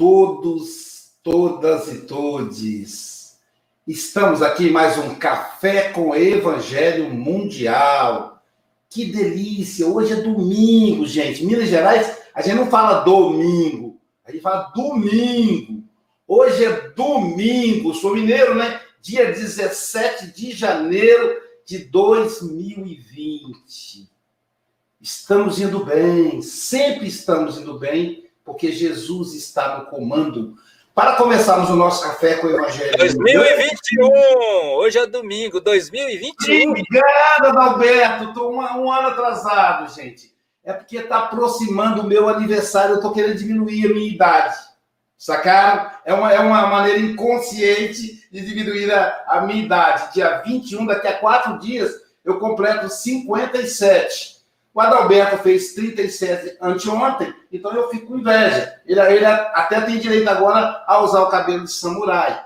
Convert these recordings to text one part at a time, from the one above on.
todos, todas e todes. Estamos aqui mais um Café com Evangelho Mundial. Que delícia! Hoje é domingo, gente. Minas Gerais, a gente não fala domingo, a gente fala domingo. Hoje é domingo, sou mineiro, né? Dia 17 de janeiro de 2020. Estamos indo bem, sempre estamos indo bem, porque Jesus está no comando. Para começarmos o nosso café com o Evangelho. 2021! Hoje é domingo, 2021. Obrigado, Adalberto. Estou um, um, ano atrasado, gente. É porque está aproximando o meu aniversário. Eu estou querendo diminuir a minha idade. Sacaram? É uma, é uma maneira inconsciente de diminuir a, a minha idade. Dia 21, daqui a quatro dias, eu completo 57. O Adalberto fez 37 anteontem, então eu fico com inveja. Ele, ele até tem direito agora a usar o cabelo de samurai.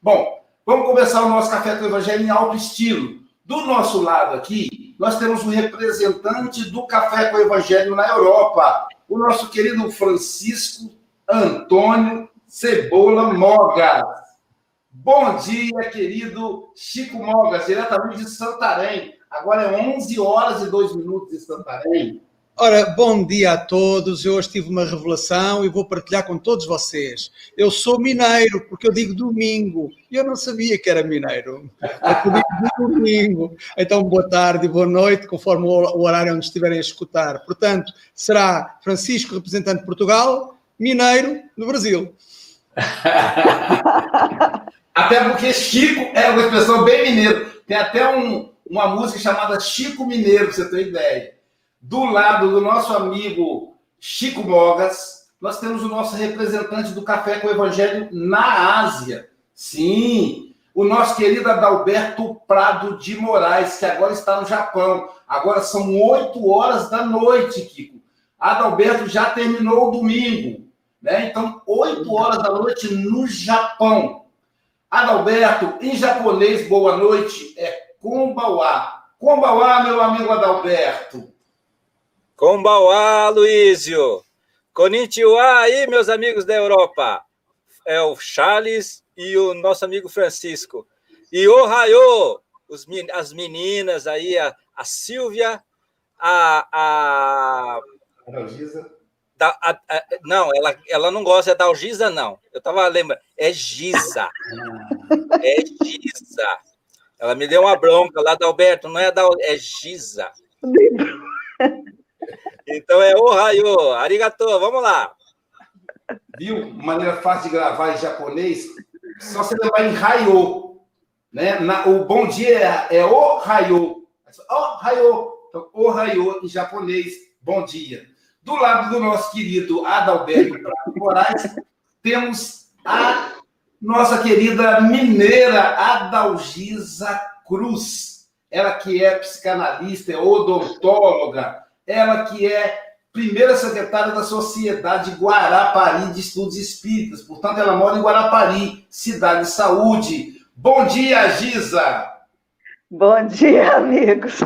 Bom, vamos começar o nosso café com o evangelho em alto estilo. Do nosso lado aqui, nós temos um representante do café com o evangelho na Europa, o nosso querido Francisco Antônio Cebola Mogas. Bom dia, querido Chico Mogas, diretamente de Santarém. Agora é 11 horas e 2 minutos em Santarém. Ora, bom dia a todos. Eu hoje tive uma revelação e vou partilhar com todos vocês. Eu sou mineiro, porque eu digo domingo. E eu não sabia que era mineiro. Eu digo domingo. Então, boa tarde e boa noite, conforme o horário onde estiverem a escutar. Portanto, será Francisco, representante de Portugal, mineiro no Brasil. até porque Chico é uma expressão bem mineiro. Tem até um, uma música chamada Chico Mineiro, para você ter ideia. Do lado do nosso amigo Chico Mogas, nós temos o nosso representante do Café com o Evangelho na Ásia. Sim, o nosso querido Adalberto Prado de Moraes, que agora está no Japão. Agora são 8 horas da noite, Kiko. Adalberto já terminou o domingo. Né? Então, 8 horas da noite no Japão. Adalberto, em japonês, boa noite, é Kumbauá. Kumbauá, meu amigo Adalberto. Kumbauá, Luísio. Konnichiwa aí, meus amigos da Europa. É o Charles e o nosso amigo Francisco. E o Raio, as meninas aí, a, a Silvia, a. a... Da, a, a, não, ela, ela não gosta da Algisa, não. Eu estava lembrando. É Giza. É Giza. Ela me deu uma bronca lá da Alberto, não é da é Giza. Então é o raio, arigato, vamos lá. Viu? Maneira fácil de gravar em japonês, só você levar em raio, né? Na, o bom dia é, é o raio. O raio. Então, o raio em japonês, bom dia. Do lado do nosso querido Adalberto Moraes, temos a nossa querida mineira Adalgisa Cruz, ela que é psicanalista, é odontóloga, ela que é primeira secretária da Sociedade Guarapari de Estudos Espíritas, portanto, ela mora em Guarapari, cidade de saúde. Bom dia, Giza! Bom dia, amigos.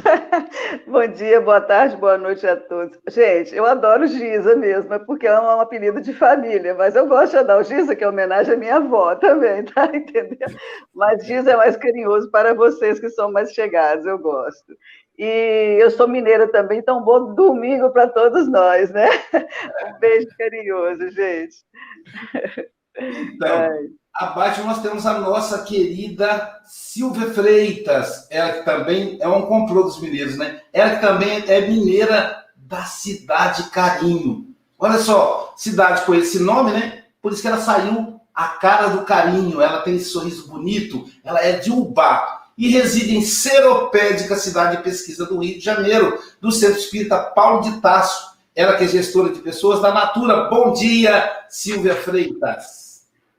Bom dia, boa tarde, boa noite a todos. Gente, eu adoro Giza mesmo, é porque é um apelido de família, mas eu gosto de dar o Giza, que é homenagem à minha avó também, tá? Entendeu? Mas Giza é mais carinhoso para vocês que são mais chegados, eu gosto. E eu sou mineira também, então bom domingo para todos nós, né? Um beijo carinhoso, gente. Então, Ai. Abaixo nós temos a nossa querida Silvia Freitas, ela que também é um complô dos mineiros, né? Ela que também é mineira da cidade Carinho. Olha só, cidade com esse nome, né? Por isso que ela saiu a cara do carinho, ela tem esse sorriso bonito, ela é de Ubá e reside em Seropédica, cidade de pesquisa do Rio de Janeiro, do Centro Espírita Paulo de Tasso. Ela que é gestora de pessoas da Natura. Bom dia, Silvia Freitas.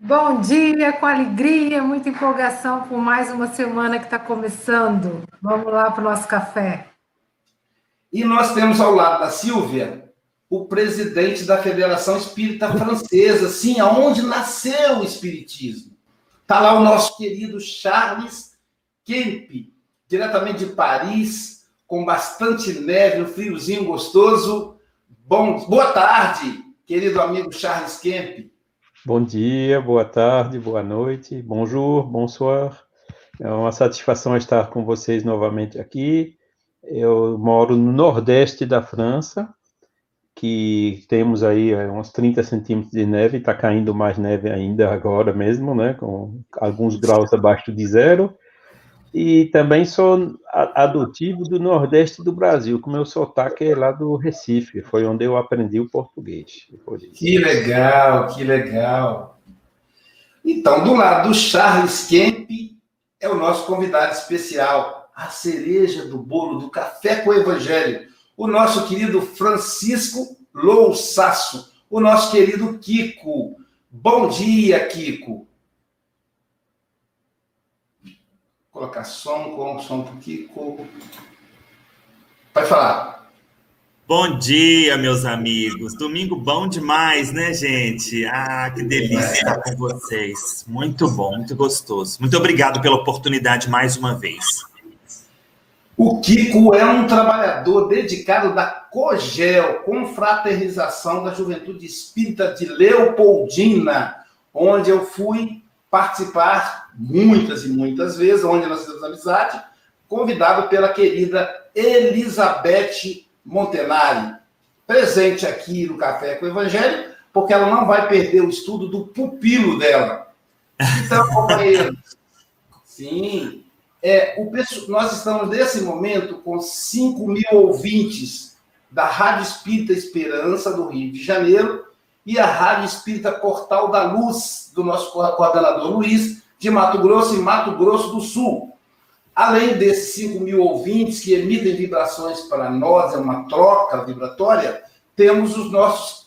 Bom dia, com alegria, muita empolgação por mais uma semana que está começando. Vamos lá para o nosso café. E nós temos ao lado da Silvia o presidente da Federação Espírita Francesa, sim, aonde nasceu o Espiritismo. Está lá o nosso querido Charles Kemp, diretamente de Paris, com bastante neve, um friozinho gostoso. Bom, boa tarde, querido amigo Charles Kemp. Bom dia, boa tarde, boa noite, bonjour, bonsoir. É uma satisfação estar com vocês novamente aqui. Eu moro no nordeste da França, que temos aí é, uns 30 centímetros de neve, está caindo mais neve ainda agora mesmo, né, com alguns graus abaixo de zero. E também sou adotivo do Nordeste do Brasil, com meu sotaque é lá do Recife, foi onde eu aprendi o português. Que legal, que legal. Então, do lado do Charles Kemp, é o nosso convidado especial, a cereja do bolo do Café com o Evangelho, o nosso querido Francisco Louçaço, o nosso querido Kiko. Bom dia, Kiko. Colocar som, com som para Kiko. Pode falar. Bom dia, meus amigos. Domingo bom demais, né, gente? Ah, que delícia estar com vocês. Muito bom, muito gostoso. Muito obrigado pela oportunidade mais uma vez. O Kiko é um trabalhador dedicado da COGEL, Confraternização da Juventude Espírita de Leopoldina, onde eu fui participar muitas e muitas vezes, onde nós temos amizade, convidado pela querida Elizabeth Montenari, presente aqui no Café com o Evangelho, porque ela não vai perder o estudo do pupilo dela. Então, companheiros, sim, é, o, nós estamos nesse momento com 5 mil ouvintes da Rádio Espírita Esperança do Rio de Janeiro e a Rádio Espírita Portal da Luz, do nosso coordenador Luiz, de Mato Grosso e Mato Grosso do Sul. Além desses 5 mil ouvintes que emitem vibrações para nós, é uma troca vibratória, temos os nossos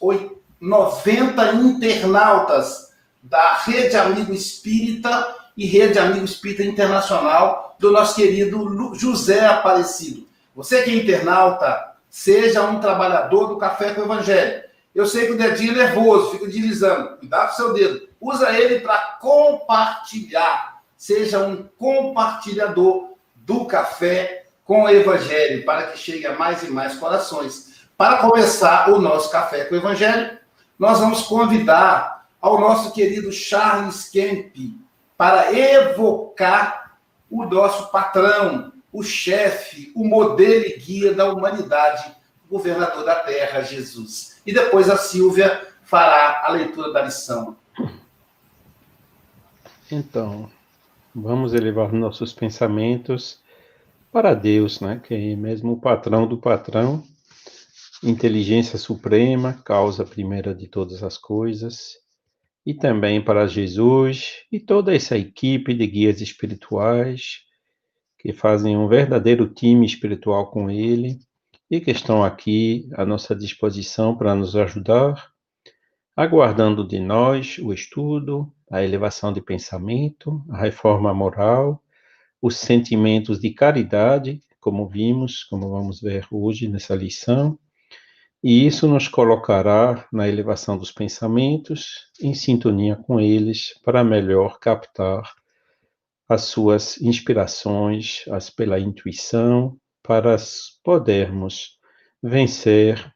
90 internautas da Rede Amigo Espírita e Rede Amigo Espírita Internacional do nosso querido José Aparecido. Você que é internauta, seja um trabalhador do Café com o Evangelho. Eu sei que o dedinho é nervoso, fica deslizando. Cuidado com o seu dedo. Usa ele para compartilhar. Seja um compartilhador do café com o Evangelho, para que chegue a mais e mais corações. Para começar o nosso café com o Evangelho, nós vamos convidar ao nosso querido Charles Kemp para evocar o nosso patrão, o chefe, o modelo e guia da humanidade, governador da terra, Jesus e depois a Silvia fará a leitura da lição. Então, vamos elevar nossos pensamentos para Deus, né? Que é mesmo o patrão do patrão, inteligência suprema, causa primeira de todas as coisas, e também para Jesus e toda essa equipe de guias espirituais que fazem um verdadeiro time espiritual com ele e que estão aqui à nossa disposição para nos ajudar, aguardando de nós o estudo, a elevação de pensamento, a reforma moral, os sentimentos de caridade, como vimos, como vamos ver hoje nessa lição, e isso nos colocará na elevação dos pensamentos, em sintonia com eles, para melhor captar as suas inspirações, as pela intuição, para podermos vencer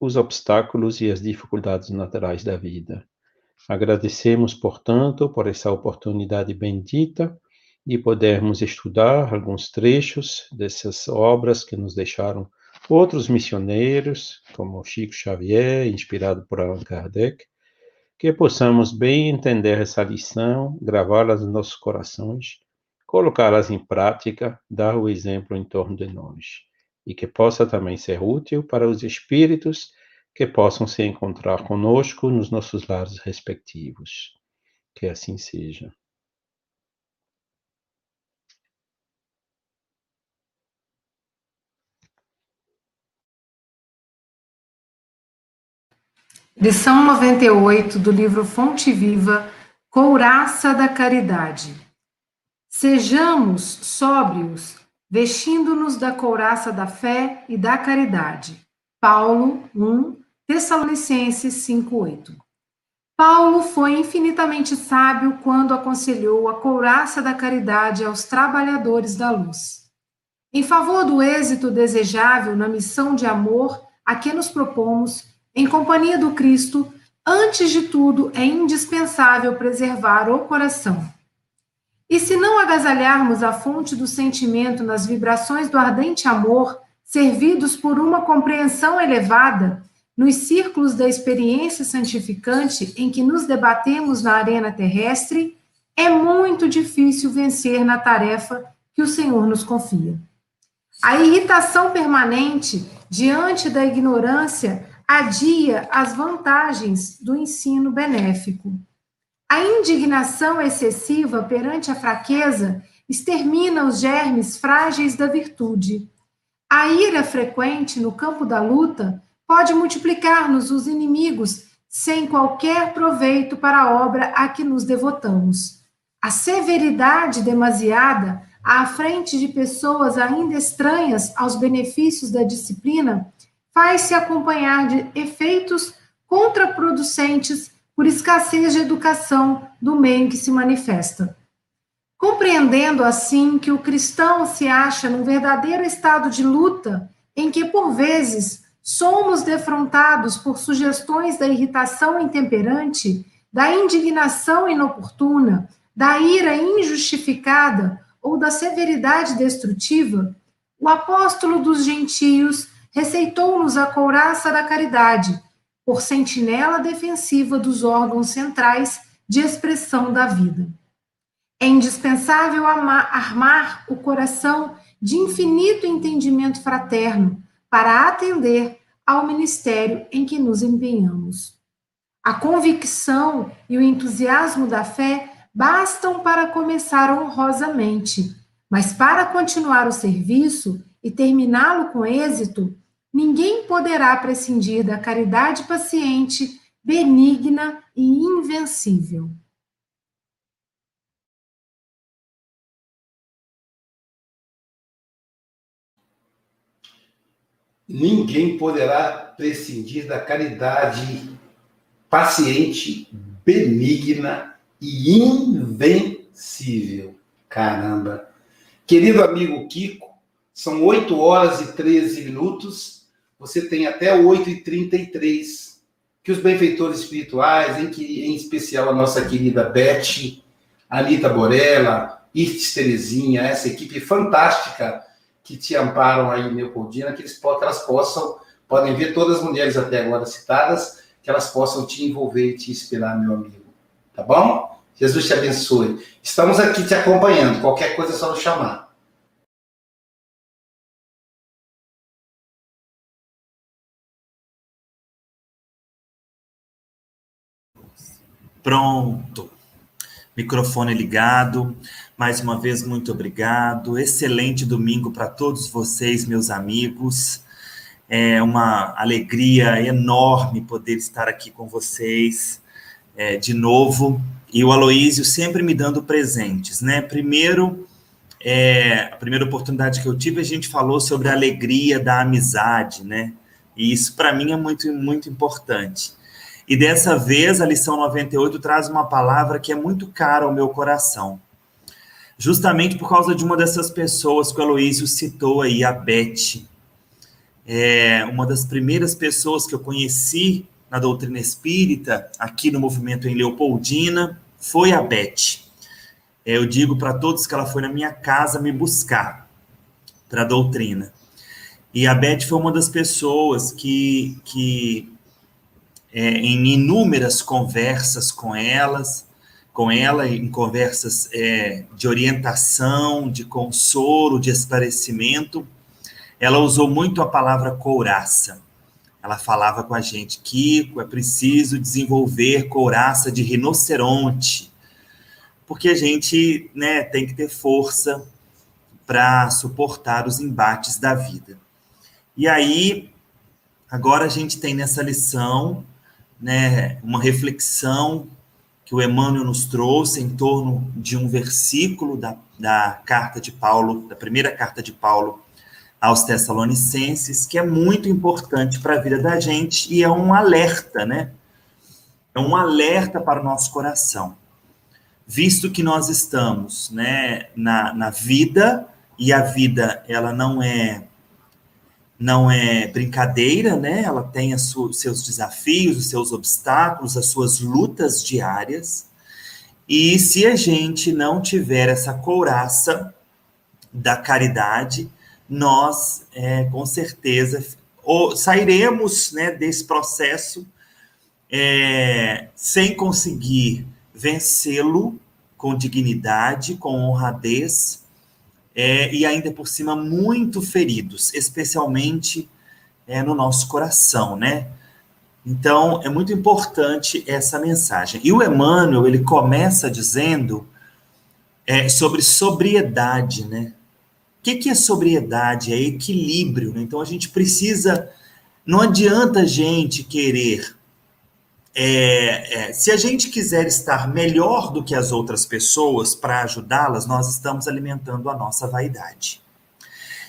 os obstáculos e as dificuldades naturais da vida. Agradecemos, portanto, por essa oportunidade bendita de podermos estudar alguns trechos dessas obras que nos deixaram outros missioneiros, como Chico Xavier, inspirado por Allan Kardec, que possamos bem entender essa lição, gravá-las nos nossos corações colocá-las em prática, dar o exemplo em torno de nós, e que possa também ser útil para os espíritos que possam se encontrar conosco nos nossos lares respectivos. Que assim seja. Lição 98 do livro Fonte Viva, Couraça da Caridade. Sejamos sóbrios, vestindo-nos da couraça da fé e da caridade. Paulo 1, Tessalonicenses 5:8. Paulo foi infinitamente sábio quando aconselhou a couraça da caridade aos trabalhadores da luz. Em favor do êxito desejável na missão de amor a que nos propomos, em companhia do Cristo, antes de tudo é indispensável preservar o coração. E se não agasalharmos a fonte do sentimento nas vibrações do ardente amor, servidos por uma compreensão elevada, nos círculos da experiência santificante em que nos debatemos na arena terrestre, é muito difícil vencer na tarefa que o Senhor nos confia. A irritação permanente diante da ignorância adia as vantagens do ensino benéfico. A indignação excessiva perante a fraqueza extermina os germes frágeis da virtude. A ira frequente no campo da luta pode multiplicar-nos os inimigos sem qualquer proveito para a obra a que nos devotamos. A severidade demasiada à frente de pessoas ainda estranhas aos benefícios da disciplina faz-se acompanhar de efeitos contraproducentes por escassez de educação do meio em que se manifesta. Compreendendo assim que o cristão se acha num verdadeiro estado de luta, em que por vezes somos defrontados por sugestões da irritação intemperante, da indignação inoportuna, da ira injustificada ou da severidade destrutiva, o apóstolo dos gentios receitou-nos a couraça da caridade, por sentinela defensiva dos órgãos centrais de expressão da vida. É indispensável armar o coração de infinito entendimento fraterno para atender ao ministério em que nos empenhamos. A convicção e o entusiasmo da fé bastam para começar honrosamente, mas para continuar o serviço e terminá-lo com êxito, ninguém poderá prescindir da caridade paciente, benigna e invencível. Ninguém poderá prescindir da caridade paciente, benigna e invencível. Caramba! Querido amigo Kiko, são 8 horas e 13 minutos você tem até 8h33, que os benfeitores espirituais, em, que, em especial a nossa querida Beth, Anitta Borella, Irtes Terezinha, essa equipe fantástica que te amparam aí, Neopoldina, que, eles, que elas possam, podem ver todas as mulheres até agora citadas, que elas possam te envolver e te inspirar, meu amigo. Tá bom? Jesus te abençoe. Estamos aqui te acompanhando. Qualquer coisa é só nos chamar. Pronto. Microfone ligado. Mais uma vez, muito obrigado. Excelente domingo para todos vocês, meus amigos. É uma alegria enorme poder estar aqui com vocês é, de novo. E o Aloísio sempre me dando presentes, né? Primeiro, é, a primeira oportunidade que eu tive, a gente falou sobre a alegria da amizade, né? E isso para mim é muito, muito importante. E dessa vez, a lição 98 traz uma palavra que é muito cara ao meu coração. Justamente por causa de uma dessas pessoas que o Aloísio citou aí, a Beth. É uma das primeiras pessoas que eu conheci na doutrina espírita, aqui no movimento em Leopoldina, foi a Beth. É, eu digo para todos que ela foi na minha casa me buscar para a doutrina. E a Beth foi uma das pessoas que, que é, em inúmeras conversas com elas, com ela, em conversas é, de orientação, de consolo, de esclarecimento, ela usou muito a palavra couraça. Ela falava com a gente, Kiko, é preciso desenvolver couraça de rinoceronte, porque a gente né, tem que ter força para suportar os embates da vida. E aí, agora a gente tem nessa lição né, uma reflexão que o Emmanuel nos trouxe em torno de um versículo da, da carta de Paulo, da primeira carta de Paulo aos Tessalonicenses, que é muito importante para a vida da gente e é um alerta, né? É um alerta para o nosso coração. Visto que nós estamos né, na, na vida, e a vida ela não é não é brincadeira, né? Ela tem os seus desafios, os seus obstáculos, as suas lutas diárias. E se a gente não tiver essa couraça da caridade, nós, é, com certeza, ou, sairemos né, desse processo é, sem conseguir vencê-lo com dignidade, com honradez, é, e ainda por cima muito feridos, especialmente é, no nosso coração, né? Então, é muito importante essa mensagem. E o Emmanuel, ele começa dizendo é, sobre sobriedade, né? O que, que é sobriedade? É equilíbrio, né? Então, a gente precisa... Não adianta a gente querer é, é, se a gente quiser estar melhor do que as outras pessoas para ajudá-las, nós estamos alimentando a nossa vaidade.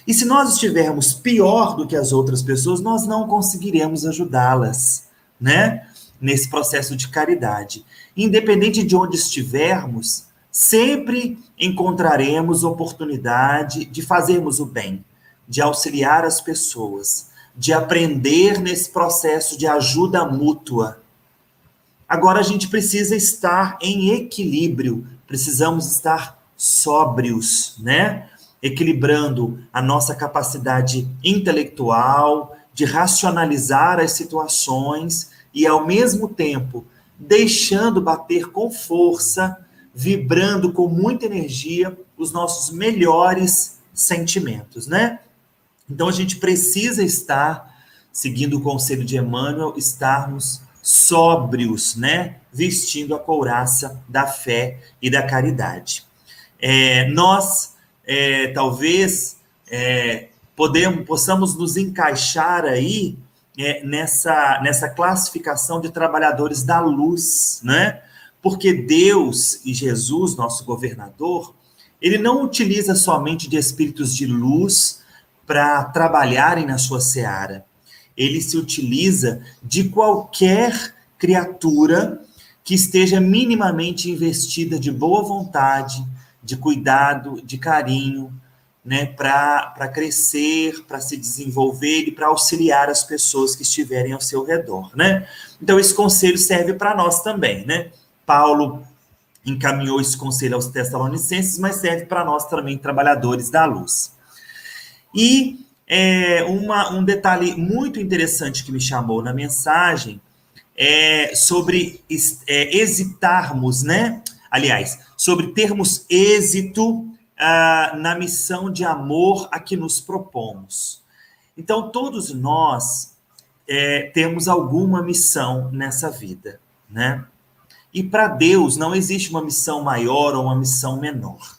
E se nós estivermos pior do que as outras pessoas, nós não conseguiremos ajudá-las, né? Nesse processo de caridade. Independente de onde estivermos, sempre encontraremos oportunidade de fazermos o bem, de auxiliar as pessoas, de aprender nesse processo de ajuda mútua Agora a gente precisa estar em equilíbrio, precisamos estar sóbrios, né? Equilibrando a nossa capacidade intelectual de racionalizar as situações e, ao mesmo tempo, deixando bater com força, vibrando com muita energia os nossos melhores sentimentos, né? Então a gente precisa estar, seguindo o conselho de Emmanuel, estarmos sóbrios, né? Vestindo a couraça da fé e da caridade. É, nós, é, talvez, é, podemos, possamos nos encaixar aí é, nessa, nessa classificação de trabalhadores da luz, né? Porque Deus e Jesus, nosso governador, ele não utiliza somente de espíritos de luz para trabalharem na sua seara ele se utiliza de qualquer criatura que esteja minimamente investida de boa vontade, de cuidado, de carinho, né, para crescer, para se desenvolver e para auxiliar as pessoas que estiverem ao seu redor, né? Então esse conselho serve para nós também, né? Paulo encaminhou esse conselho aos Tessalonicenses, mas serve para nós também, trabalhadores da luz. E é, uma, um detalhe muito interessante que me chamou na mensagem é sobre é, hesitarmos, né? Aliás, sobre termos êxito ah, na missão de amor a que nos propomos. Então, todos nós é, temos alguma missão nessa vida, né? E para Deus não existe uma missão maior ou uma missão menor.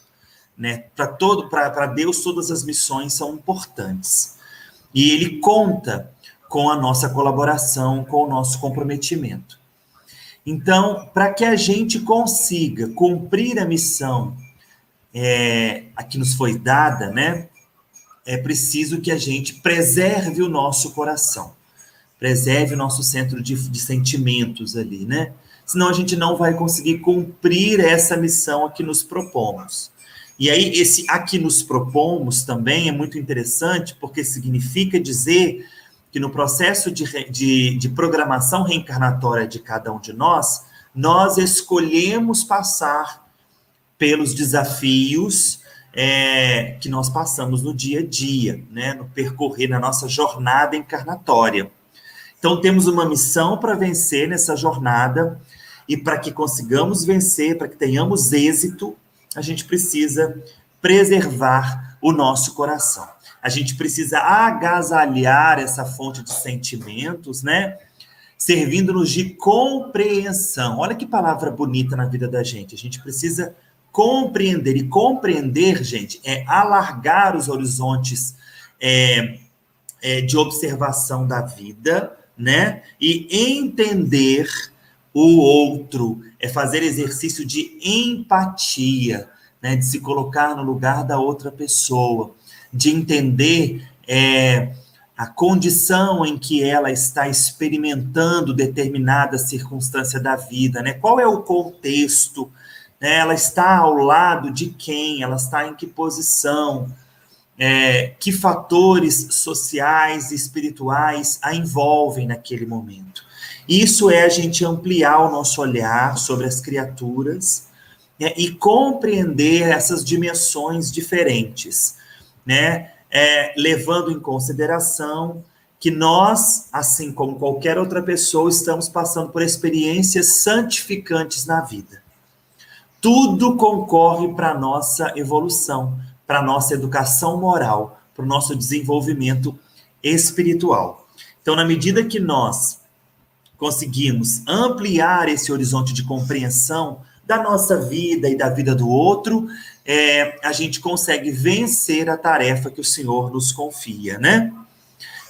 Né? Para todo, para Deus todas as missões são importantes. E ele conta com a nossa colaboração, com o nosso comprometimento. Então, para que a gente consiga cumprir a missão é, a que nos foi dada, né? É preciso que a gente preserve o nosso coração, preserve o nosso centro de, de sentimentos ali, né? Senão a gente não vai conseguir cumprir essa missão a que nos propomos. E aí, esse aqui nos propomos também é muito interessante, porque significa dizer que no processo de, de, de programação reencarnatória de cada um de nós, nós escolhemos passar pelos desafios é, que nós passamos no dia a dia, né, no percorrer, na nossa jornada encarnatória. Então, temos uma missão para vencer nessa jornada, e para que consigamos vencer, para que tenhamos êxito, a gente precisa preservar o nosso coração. A gente precisa agasalhar essa fonte de sentimentos, né? Servindo-nos de compreensão. Olha que palavra bonita na vida da gente. A gente precisa compreender. E compreender, gente, é alargar os horizontes é, é, de observação da vida, né? E entender o outro, é fazer exercício de empatia, né, de se colocar no lugar da outra pessoa, de entender é, a condição em que ela está experimentando determinada circunstância da vida, né? Qual é o contexto? Né? Ela está ao lado de quem? Ela está em que posição? é, que fatores sociais e espirituais a envolvem naquele momento. Isso é a gente ampliar o nosso olhar sobre as criaturas né, e compreender essas dimensões diferentes, né, é, levando em consideração que nós, assim como qualquer outra pessoa, estamos passando por experiências santificantes na vida. Tudo concorre para a nossa evolução, para a nossa educação moral, para o nosso desenvolvimento espiritual. Então, na medida que nós conseguimos ampliar esse horizonte de compreensão da nossa vida e da vida do outro, é, a gente consegue vencer a tarefa que o Senhor nos confia, né?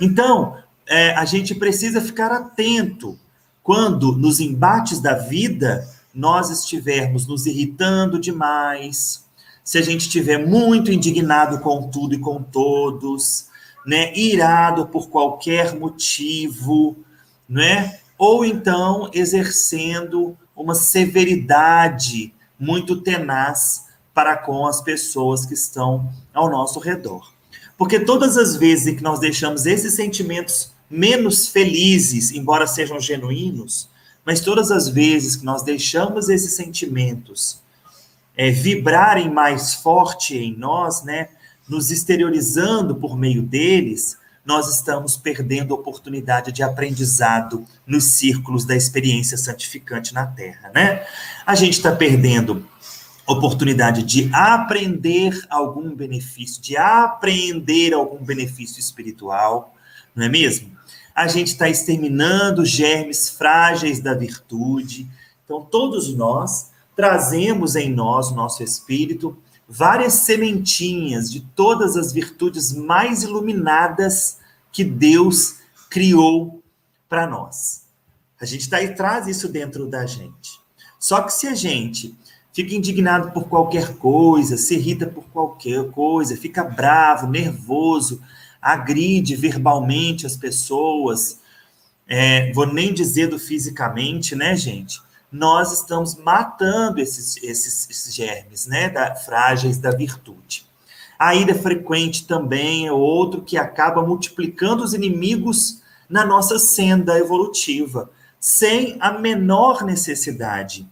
Então, é, a gente precisa ficar atento quando, nos embates da vida, nós estivermos nos irritando demais, se a gente estiver muito indignado com tudo e com todos, né, irado por qualquer motivo, né, ou então exercendo uma severidade muito tenaz para com as pessoas que estão ao nosso redor. Porque todas as vezes que nós deixamos esses sentimentos menos felizes, embora sejam genuínos, mas todas as vezes que nós deixamos esses sentimentos é, vibrarem mais forte em nós, né, nos exteriorizando por meio deles, nós estamos perdendo oportunidade de aprendizado nos círculos da experiência santificante na Terra, né? A gente está perdendo oportunidade de aprender algum benefício, de aprender algum benefício espiritual, não é mesmo? A gente está exterminando germes frágeis da virtude. Então, todos nós trazemos em nós, nosso espírito, várias sementinhas de todas as virtudes mais iluminadas que Deus criou para nós. A gente tá, traz isso dentro da gente. Só que se a gente fica indignado por qualquer coisa, se irrita por qualquer coisa, fica bravo, nervoso, agride verbalmente as pessoas, é, vou nem dizer do fisicamente, né, gente? Nós estamos matando esses, esses, esses germes, né, da, frágeis da virtude. A ira frequente também é outro que acaba multiplicando os inimigos na nossa senda evolutiva, sem a menor necessidade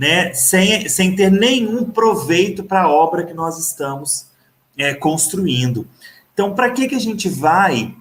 né, sem, sem ter nenhum proveito para a obra que nós estamos é, construindo. Então, para que, que a gente vai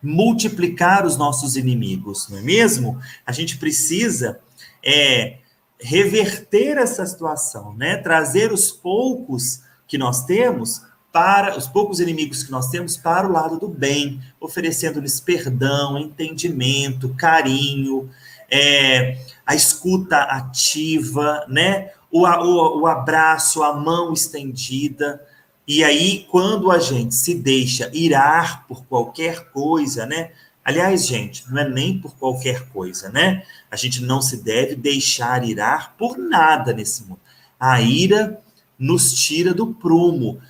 multiplicar os nossos inimigos, não é mesmo? A gente precisa é, reverter essa situação, né? Trazer os poucos que nós temos para os poucos inimigos que nós temos para o lado do bem, oferecendo-lhes perdão, entendimento, carinho, é, a escuta ativa, né? O, o, o abraço, a mão estendida. E aí, quando a gente se deixa irar por qualquer coisa, né? Aliás, gente, não é nem por qualquer coisa, né? A gente não se deve deixar irar por nada nesse mundo. A ira nos tira do prumo.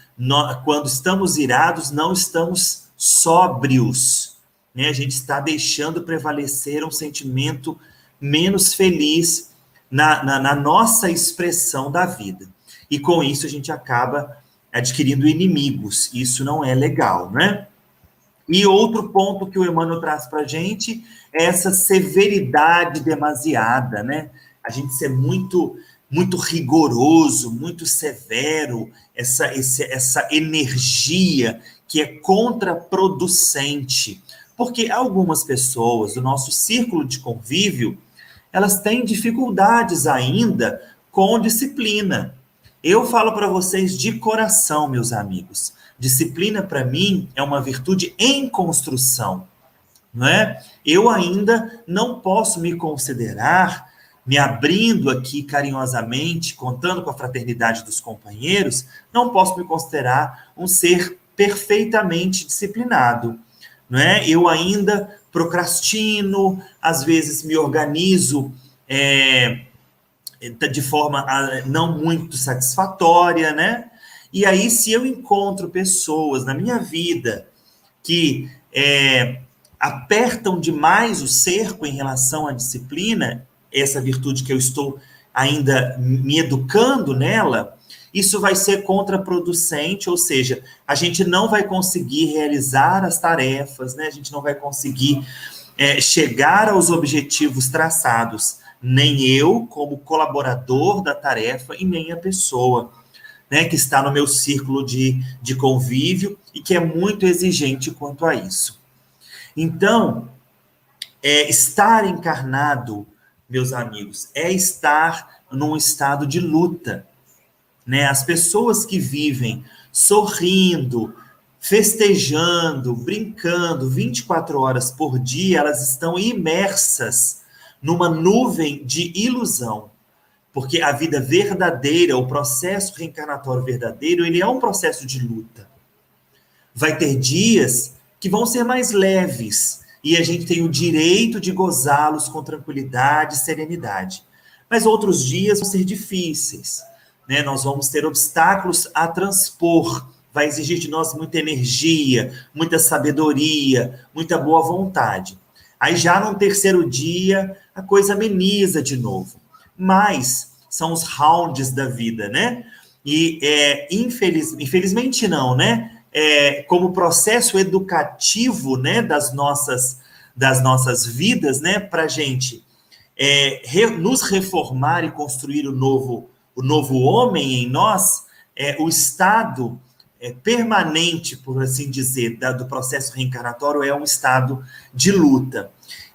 Quando estamos irados, não estamos sóbrios. Né? A gente está deixando prevalecer um sentimento menos feliz na, na, na nossa expressão da vida. E com isso a gente acaba adquirindo inimigos. Isso não é legal, né? E outro ponto que o Emmanuel traz para a gente é essa severidade demasiada, né? A gente ser muito muito rigoroso, muito severo, essa, essa energia que é contraproducente. Porque algumas pessoas do nosso círculo de convívio elas têm dificuldades ainda com disciplina. Eu falo para vocês de coração, meus amigos. Disciplina para mim é uma virtude em construção, não é? Eu ainda não posso me considerar me abrindo aqui carinhosamente, contando com a fraternidade dos companheiros, não posso me considerar um ser perfeitamente disciplinado, não é? Eu ainda procrastino, às vezes me organizo é, de forma não muito satisfatória, né? E aí, se eu encontro pessoas na minha vida que é, apertam demais o cerco em relação à disciplina, essa virtude que eu estou ainda me educando nela, isso vai ser contraproducente, ou seja, a gente não vai conseguir realizar as tarefas, né? A gente não vai conseguir é, chegar aos objetivos traçados, nem eu, como colaborador da tarefa, e nem a pessoa né, que está no meu círculo de, de convívio e que é muito exigente quanto a isso. Então, é, estar encarnado, meus amigos, é estar num estado de luta. Né? As pessoas que vivem sorrindo, festejando, brincando 24 horas por dia, elas estão imersas numa nuvem de ilusão. Porque a vida verdadeira, o processo reencarnatório verdadeiro, ele é um processo de luta. Vai ter dias que vão ser mais leves e a gente tem o direito de gozá-los com tranquilidade e serenidade. Mas outros dias vão ser difíceis, né? Nós vamos ter obstáculos a transpor, vai exigir de nós muita energia, muita sabedoria, muita boa vontade. Aí já no terceiro dia a coisa ameniza de novo mas são os rounds da vida, né? E é, infeliz, infelizmente não, né? É, como processo educativo, né, das nossas das nossas vidas, né, para gente é, re, nos reformar e construir o novo o novo homem em nós, é, o estado é, permanente, por assim dizer, da, do processo reencarnatório é um estado de luta.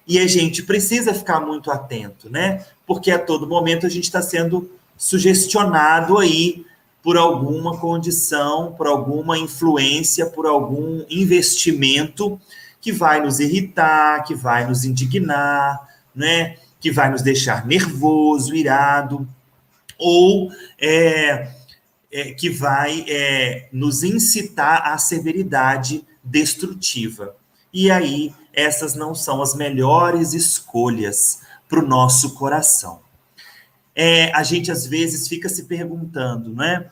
E a gente precisa ficar muito atento, né? porque a todo momento a gente está sendo sugestionado aí por alguma condição, por alguma influência, por algum investimento que vai nos irritar, que vai nos indignar, né? que vai nos deixar nervoso, irado, ou é, é, que vai é, nos incitar à severidade destrutiva. E aí, essas não são as melhores escolhas para o nosso coração. É, a gente às vezes fica se perguntando, né?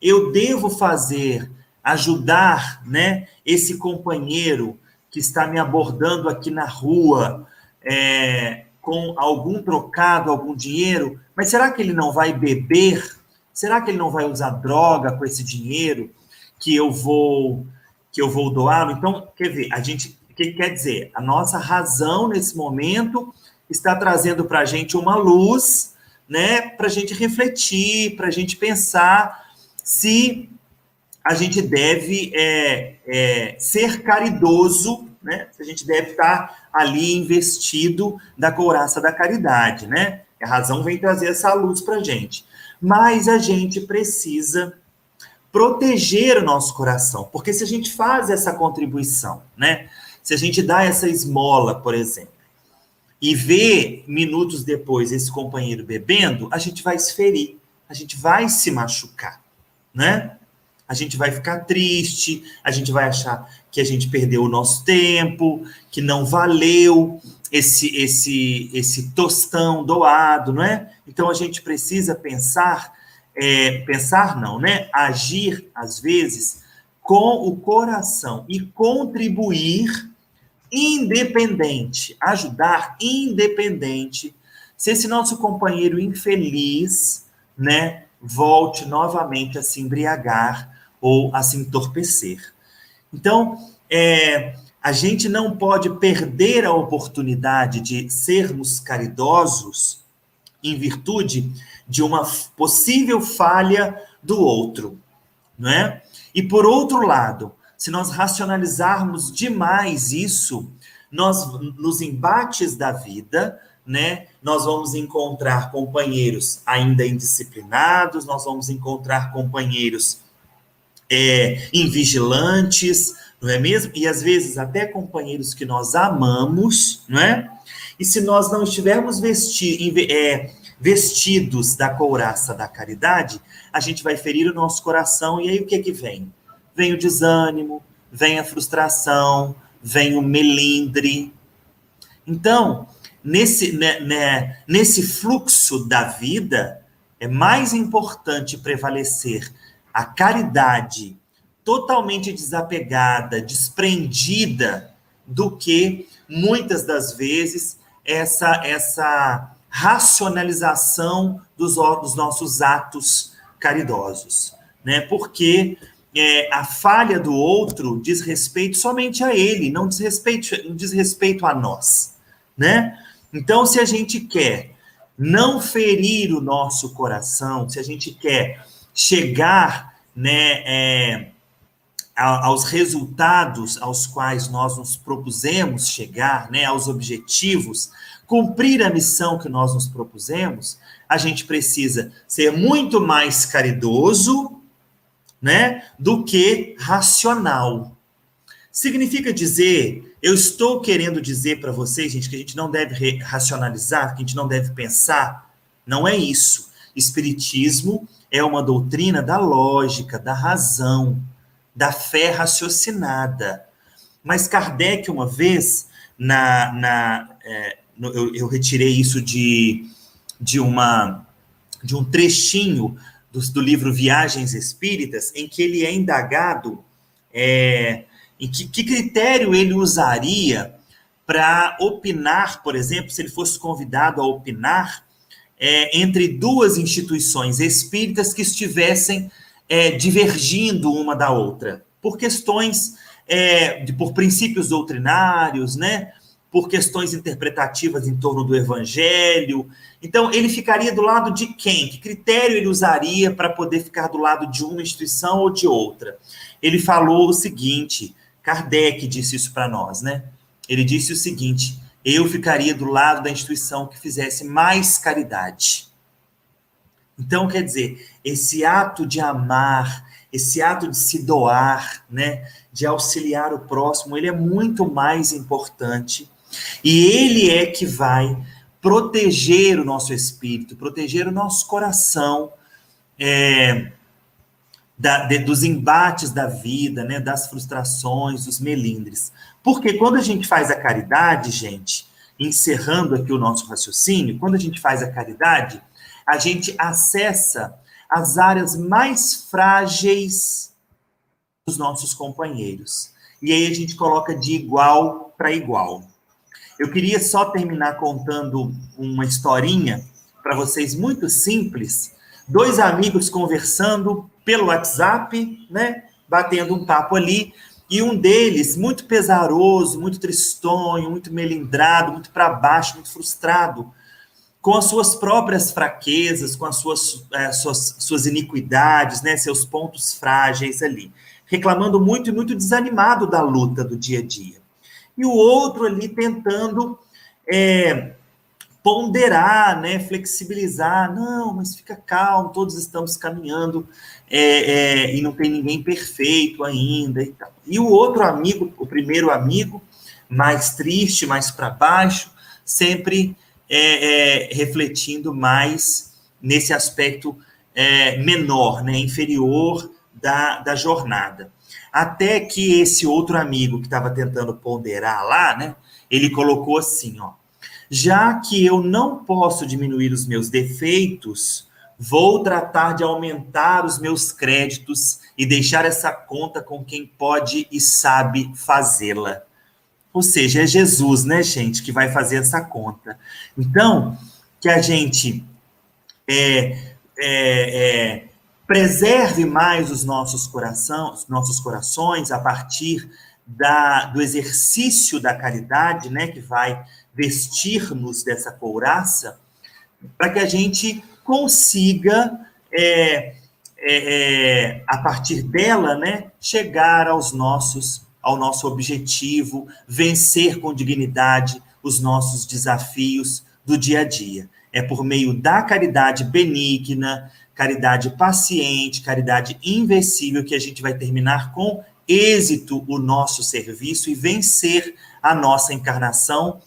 Eu devo fazer, ajudar, né? Esse companheiro que está me abordando aqui na rua é, com algum trocado, algum dinheiro, mas será que ele não vai beber? Será que ele não vai usar droga com esse dinheiro que eu vou que eu vou doá-lo? Então, quer ver, a gente, o que quer dizer? A nossa razão nesse momento está trazendo para a gente uma luz, né, para a gente refletir, para a gente pensar se a gente deve é, é, ser caridoso, né, se a gente deve estar ali investido da couraça da caridade, né? A razão vem trazer essa luz para a gente. Mas a gente precisa proteger o nosso coração, porque se a gente faz essa contribuição, né? Se a gente dá essa esmola, por exemplo, e ver minutos depois esse companheiro bebendo, a gente vai se ferir, a gente vai se machucar, né? A gente vai ficar triste, a gente vai achar que a gente perdeu o nosso tempo, que não valeu esse esse esse tostão doado, não é? Então a gente precisa pensar, é, pensar não, né? Agir às vezes com o coração e contribuir independente, ajudar independente, se esse nosso companheiro infeliz, né, volte novamente a se embriagar ou a se entorpecer. Então, é, a gente não pode perder a oportunidade de sermos caridosos em virtude de uma possível falha do outro, não é? E por outro lado, se nós racionalizarmos demais isso, nós nos embates da vida, né, nós vamos encontrar companheiros ainda indisciplinados, nós vamos encontrar companheiros é, invigilantes, não é mesmo? E às vezes até companheiros que nós amamos, não é? E se nós não estivermos vesti é, vestidos da couraça da caridade, a gente vai ferir o nosso coração, e aí o que é que vem? Vem o desânimo, vem a frustração, vem o melindre. Então, nesse, né, né, nesse fluxo da vida, é mais importante prevalecer a caridade totalmente desapegada, desprendida, do que muitas das vezes essa essa racionalização dos, dos nossos atos caridosos, né? Porque é, a falha do outro diz respeito somente a ele, não diz respeito, diz respeito a nós, né? Então, se a gente quer não ferir o nosso coração, se a gente quer chegar, né, é, aos resultados aos quais nós nos propusemos chegar, né, aos objetivos, cumprir a missão que nós nos propusemos, a gente precisa ser muito mais caridoso, né, do que racional. Significa dizer, eu estou querendo dizer para vocês, gente, que a gente não deve racionalizar, que a gente não deve pensar. Não é isso. Espiritismo é uma doutrina da lógica, da razão, da fé raciocinada. Mas Kardec, uma vez, na, na, é, eu, eu, retirei isso de, de, uma, de um trechinho do, do, livro Viagens Espíritas, em que ele é indagado é, em que, que critério ele usaria para opinar, por exemplo, se ele fosse convidado a opinar é, entre duas instituições espíritas que estivessem é, divergindo uma da outra, por questões, é, de, por princípios doutrinários, né? Por questões interpretativas em torno do evangelho. Então, ele ficaria do lado de quem? Que critério ele usaria para poder ficar do lado de uma instituição ou de outra? Ele falou o seguinte: Kardec disse isso para nós, né? Ele disse o seguinte: eu ficaria do lado da instituição que fizesse mais caridade. Então, quer dizer, esse ato de amar, esse ato de se doar, né, de auxiliar o próximo, ele é muito mais importante. E ele é que vai proteger o nosso espírito, proteger o nosso coração é, da, de, dos embates da vida, né, das frustrações, dos melindres. Porque quando a gente faz a caridade, gente, encerrando aqui o nosso raciocínio, quando a gente faz a caridade, a gente acessa as áreas mais frágeis dos nossos companheiros. E aí a gente coloca de igual para igual. Eu queria só terminar contando uma historinha para vocês muito simples. Dois amigos conversando pelo WhatsApp, né? Batendo um papo ali, e um deles muito pesaroso, muito tristonho, muito melindrado, muito para baixo, muito frustrado, com as suas próprias fraquezas, com as suas, é, suas, suas iniquidades, né, seus pontos frágeis ali, reclamando muito e muito desanimado da luta do dia a dia. E o outro ali tentando é, ponderar, né, flexibilizar, não, mas fica calmo, todos estamos caminhando é, é, e não tem ninguém perfeito ainda e tal. E o outro amigo, o primeiro amigo, mais triste, mais para baixo, sempre é, é, refletindo mais nesse aspecto é, menor, né, inferior da, da jornada. Até que esse outro amigo que estava tentando ponderar lá, né, ele colocou assim, ó, já que eu não posso diminuir os meus defeitos, vou tratar de aumentar os meus créditos e deixar essa conta com quem pode e sabe fazê-la. Ou seja, é Jesus, né, gente, que vai fazer essa conta. Então, que a gente é, é, é, preserve mais os nossos corações, nossos corações a partir da, do exercício da caridade, né, que vai vestir-nos dessa couraça, para que a gente consiga, é, é, é, a partir dela, né, chegar aos nossos ao nosso objetivo, vencer com dignidade os nossos desafios do dia a dia. É por meio da caridade benigna, caridade paciente, caridade invencível que a gente vai terminar com êxito o nosso serviço e vencer a nossa encarnação,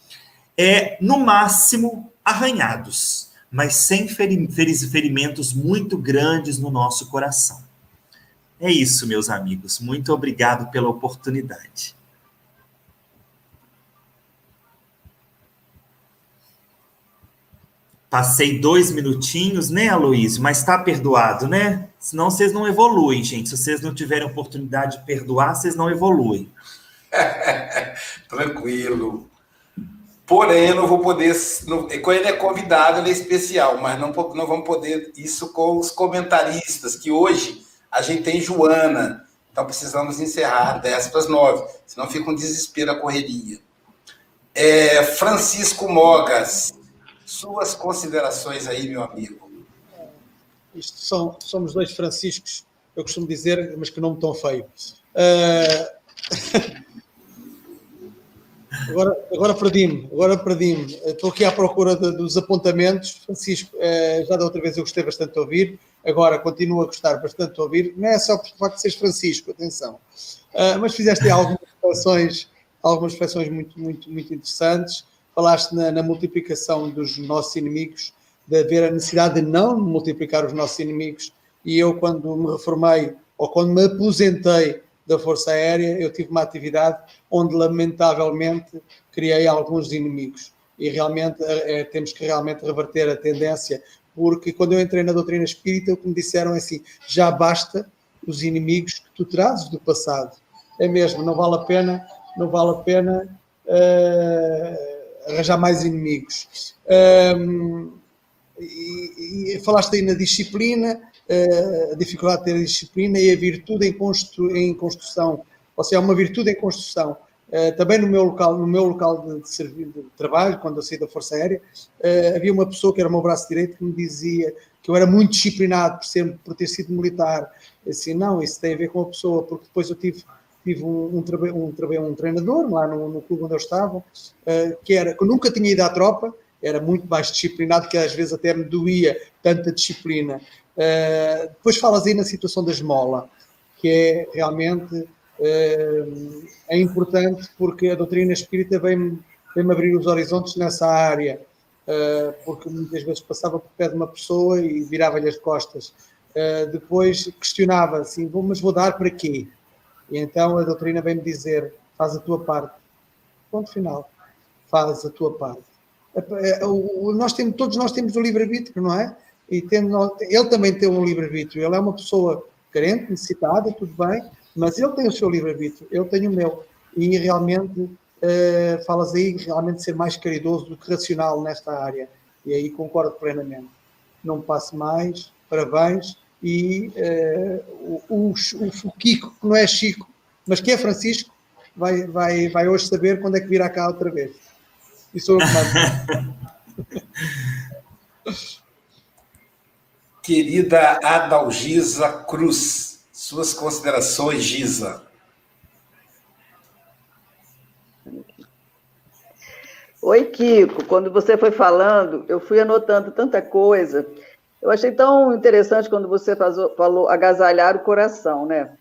é no máximo arranhados, mas sem ferimentos muito grandes no nosso coração. É isso, meus amigos. Muito obrigado pela oportunidade. Passei dois minutinhos, né, Aloysio? Mas está perdoado, né? Senão vocês não evoluem, gente. Se vocês não tiverem oportunidade de perdoar, vocês não evoluem. Tranquilo. Porém, eu não vou poder. Não, quando ele é convidado, ele é especial, mas não, não vamos poder isso com os comentaristas, que hoje a gente tem Joana. Então precisamos encerrar 10 para as 9, senão fica um desespero a correria. É, Francisco Mogas, suas considerações aí, meu amigo. Isto são, somos dois Franciscos, eu costumo dizer, mas que não me tão feio. Uh... Agora, agora perdi-me, agora perdi-me. Estou aqui à procura de, dos apontamentos. Francisco, eh, já da outra vez eu gostei bastante de ouvir, agora continuo a gostar bastante de ouvir. Não é só por facto de seres Francisco, atenção. Uh, mas fizeste algumas reflexões, algumas reflexões muito, muito, muito interessantes. Falaste na, na, multiplicação dos nossos inimigos, de haver a necessidade de não multiplicar os nossos inimigos. E eu, quando me reformei, ou quando me aposentei da Força Aérea, eu tive uma atividade onde, lamentavelmente, criei alguns inimigos. E realmente é, temos que realmente reverter a tendência, porque quando eu entrei na doutrina espírita, o que me disseram é assim: já basta os inimigos que tu trazes do passado. É mesmo, não vale a pena, não vale a pena uh, arranjar mais inimigos. Um, e, e, falaste aí na disciplina, a dificuldade de ter a disciplina e a virtude em, constru, em construção, ou seja, uma virtude em construção. Uh, também no meu local, no meu local de, de, de trabalho, quando eu saí da Força Aérea, uh, havia uma pessoa que era o meu braço direito que me dizia que eu era muito disciplinado por, ser, por ter sido militar. Assim, não, isso tem a ver com a pessoa, porque depois eu tive, tive um, um, um, um treinador lá no, no, clube onde eu estava, uh, que, era, que nunca tinha ido à tropa, era muito mais disciplinado, que às vezes até me doía tanta disciplina. Uh, depois falas aí na situação da esmola, que é realmente uh, é importante porque a doutrina espírita vem-me vem abrir os horizontes nessa área, uh, porque muitas vezes passava por pé de uma pessoa e virava-lhe as costas. depois questionava assim, mas vou dar para quê? E então a doutrina vem-me dizer, faz a tua parte. Ponto final. Faz a tua parte. Nós temos, todos nós temos o livre-arbítrio, não é? e tendo, ele também tem um livre-arbítrio. Ele é uma pessoa carente, necessitada, tudo bem, mas ele tem o seu livre-arbítrio, eu tenho o meu. E realmente, uh, falas aí realmente ser mais caridoso do que racional nesta área. E aí concordo plenamente. Não passe mais, parabéns. E uh, o, o, o Kiko, que não é Chico, mas que é Francisco, vai, vai, vai hoje saber quando é que virá cá outra vez. E sou Querida Adalgisa Cruz, suas considerações, Gisa. Oi, Kiko. Quando você foi falando, eu fui anotando tanta coisa. Eu achei tão interessante quando você falou agasalhar o coração, né?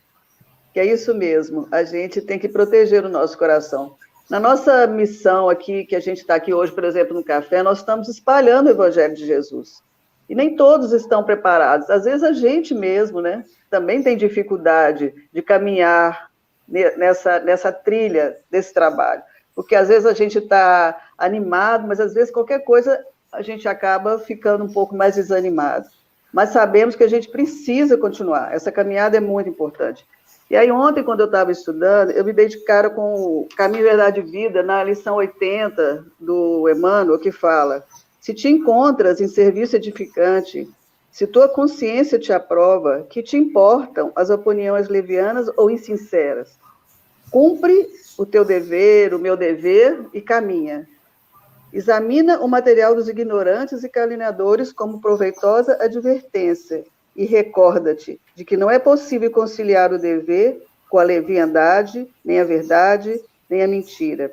Que é isso mesmo. A gente tem que proteger o nosso coração. Na nossa missão aqui, que a gente está aqui hoje, por exemplo, no café, nós estamos espalhando o Evangelho de Jesus. E nem todos estão preparados. Às vezes a gente mesmo, né, também tem dificuldade de caminhar nessa, nessa trilha desse trabalho. Porque às vezes a gente está animado, mas às vezes qualquer coisa a gente acaba ficando um pouco mais desanimado. Mas sabemos que a gente precisa continuar. Essa caminhada é muito importante. E aí, ontem, quando eu estava estudando, eu me dei de cara com o Caminho, Verdade e Vida, na lição 80 do Emmanuel, que fala se te encontras em serviço edificante, se tua consciência te aprova, que te importam as opiniões levianas ou insinceras? Cumpre o teu dever, o meu dever e caminha. Examina o material dos ignorantes e caluniadores como proveitosa advertência e recorda-te de que não é possível conciliar o dever com a leviandade, nem a verdade, nem a mentira.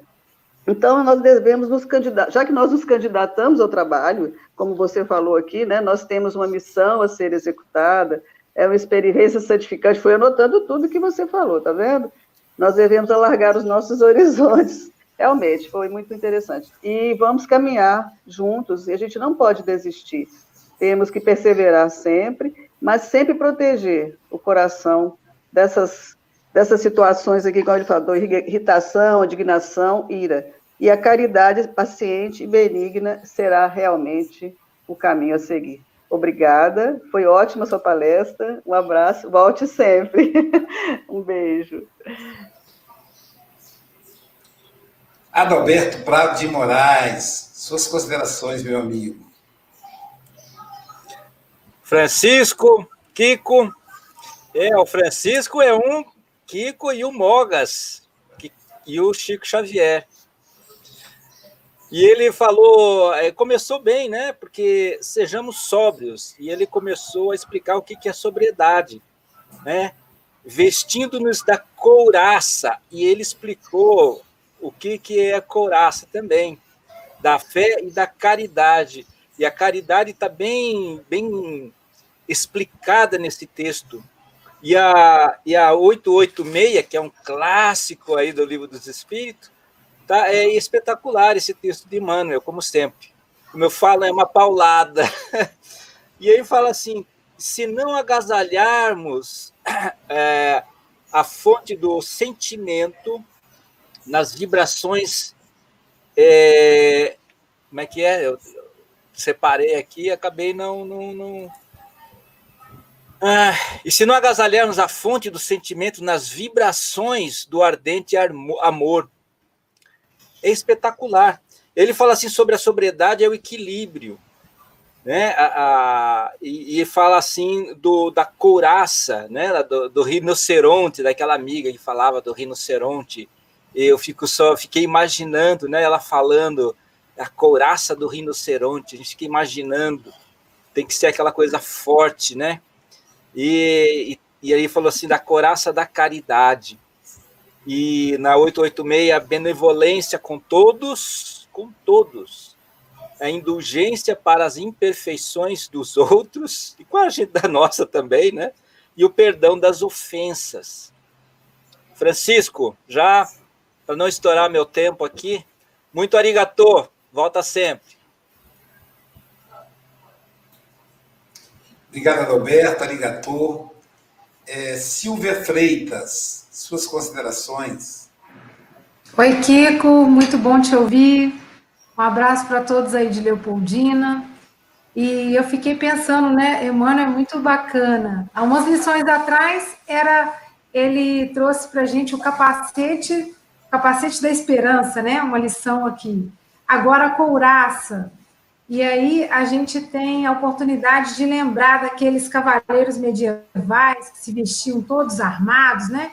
Então, nós devemos nos candidatar, já que nós nos candidatamos ao trabalho, como você falou aqui, né, nós temos uma missão a ser executada, é uma experiência santificante, foi anotando tudo que você falou, tá vendo? Nós devemos alargar os nossos horizontes. Realmente, foi muito interessante. E vamos caminhar juntos, e a gente não pode desistir. Temos que perseverar sempre, mas sempre proteger o coração dessas dessas situações aqui, como ele falou, irritação, indignação, ira. E a caridade paciente e benigna será realmente o caminho a seguir. Obrigada, foi ótima sua palestra. Um abraço, volte sempre. um beijo. Adalberto Prado de Moraes, suas considerações, meu amigo. Francisco, Kiko, é, o Francisco é um, Kiko e o Mogas, e o Chico Xavier. E ele falou, é, começou bem, né? Porque sejamos sóbrios. E ele começou a explicar o que é sobriedade, né? Vestindo-nos da couraça. E ele explicou o que, que é a couraça também, da fé e da caridade. E a caridade está bem, bem explicada nesse texto. E a, e a 886, que é um clássico aí do Livro dos Espíritos, tá, é espetacular esse texto de Emmanuel, como sempre. Como eu falo, é uma paulada. e aí fala assim, se não agasalharmos é, a fonte do sentimento nas vibrações. É, como é que é? Eu, separei aqui e acabei não. não, não... Ah, e se não agasalharmos a fonte do sentimento nas vibrações do ardente amor, é espetacular. Ele fala assim sobre a sobriedade é o equilíbrio, né? A, a, e, e, fala assim do, da couraça, né? Do, do, rinoceronte, daquela amiga que falava do rinoceronte. Eu fico só, fiquei imaginando, né? Ela falando a couraça do rinoceronte. A gente fica imaginando, tem que ser aquela coisa forte, né? E, e, e aí falou assim da couraça da caridade. E na 886, a benevolência com todos, com todos. A indulgência para as imperfeições dos outros, e com a gente da nossa também, né? E o perdão das ofensas. Francisco, já para não estourar meu tempo aqui, muito arigatô, volta sempre. Obrigado, Adalberto, arigatô. É, Silvia Freitas, suas considerações. Oi, Kiko, muito bom te ouvir. Um abraço para todos aí de Leopoldina. E eu fiquei pensando, né, Emmanuel é muito bacana. Há umas lições atrás, era ele trouxe para a gente o capacete, capacete da esperança, né, uma lição aqui. Agora a couraça. E aí a gente tem a oportunidade de lembrar daqueles cavaleiros medievais que se vestiam todos armados, né?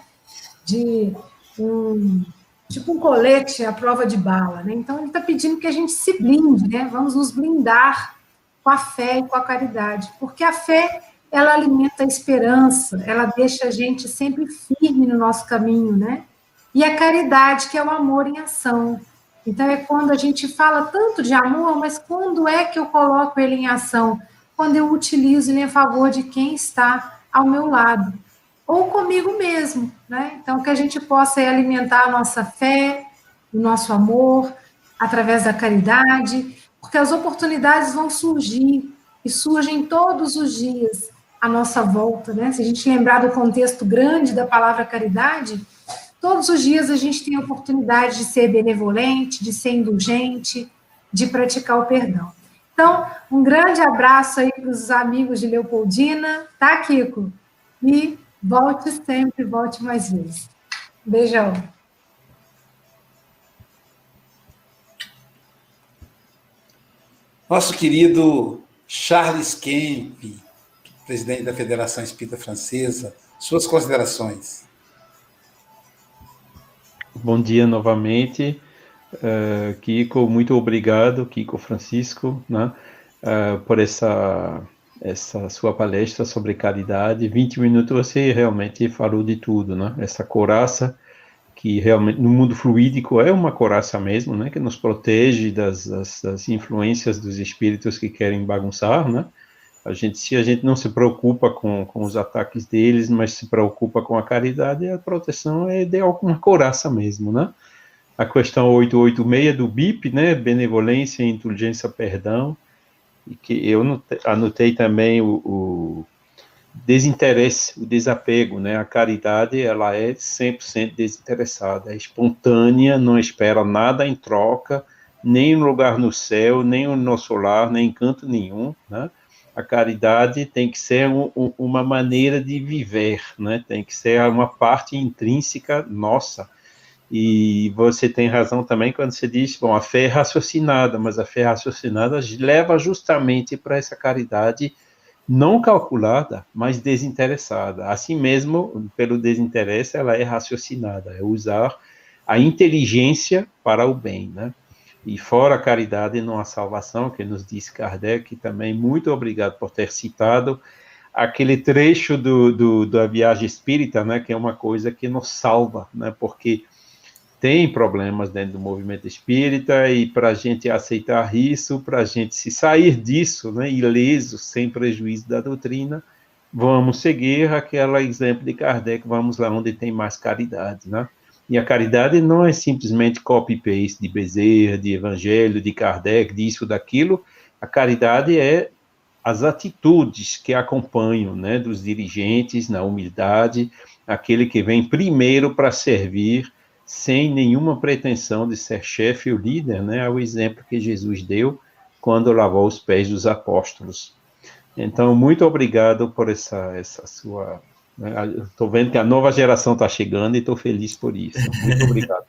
de um tipo um colete à prova de bala, né? Então ele está pedindo que a gente se blinde, né? Vamos nos blindar com a fé e com a caridade, porque a fé ela alimenta a esperança, ela deixa a gente sempre firme no nosso caminho, né? E a caridade, que é o amor em ação. Então é quando a gente fala tanto de amor, mas quando é que eu coloco ele em ação? Quando eu utilizo ele em favor de quem está ao meu lado ou comigo mesmo, né? Então, que a gente possa alimentar a nossa fé, o nosso amor, através da caridade, porque as oportunidades vão surgir e surgem todos os dias à nossa volta, né? Se a gente lembrar do contexto grande da palavra caridade, todos os dias a gente tem a oportunidade de ser benevolente, de ser indulgente, de praticar o perdão. Então, um grande abraço aí para os amigos de Leopoldina, tá, Kiko? E Volte sempre, volte mais vezes. Beijão. Nosso querido Charles Kemp, presidente da Federação Espírita Francesa, suas considerações. Bom dia novamente. Uh, Kiko, muito obrigado, Kiko Francisco, né, uh, por essa essa sua palestra sobre caridade. 20 minutos você realmente falou de tudo, né? Essa coraça que realmente no mundo fluídico é uma coraça mesmo, né? Que nos protege das, das, das influências dos espíritos que querem bagunçar, né? A gente, se a gente não se preocupa com, com os ataques deles, mas se preocupa com a caridade, a proteção é de alguma coraça mesmo, né? A questão 886 do BIP, né? Benevolência, indulgência, perdão e que eu anotei também o, o, desinteresse, o desapego, né? A caridade, ela é 100% desinteressada, é espontânea, não espera nada em troca, nem um lugar no céu, nem no nosso lar, nem em canto nenhum, né? A caridade tem que ser um, uma maneira de viver, né? Tem que ser uma parte intrínseca nossa. E você tem razão também quando você diz, bom, a fé é raciocinada, mas a fé raciocinada leva justamente para essa caridade não calculada, mas desinteressada. Assim mesmo, pelo desinteresse, ela é raciocinada, é usar a inteligência para o bem, né? E fora a caridade não há salvação, que nos diz Kardec, também muito obrigado por ter citado aquele trecho do, do, da viagem espírita, né, que é uma coisa que nos salva, né, porque tem problemas dentro do movimento espírita e para a gente aceitar isso, para a gente se sair disso, né, ileso, sem prejuízo da doutrina, vamos seguir aquele exemplo de Kardec, vamos lá onde tem mais caridade, né? E a caridade não é simplesmente copy-paste de Bezerra, de Evangelho, de Kardec, disso, daquilo. A caridade é as atitudes que acompanham, né, dos dirigentes na humildade, aquele que vem primeiro para servir, sem nenhuma pretensão de ser chefe ou líder, né, é o exemplo que Jesus deu quando lavou os pés dos apóstolos. Então, muito obrigado por essa, essa sua Estou vendo que a nova geração está chegando e estou feliz por isso. Muito obrigado.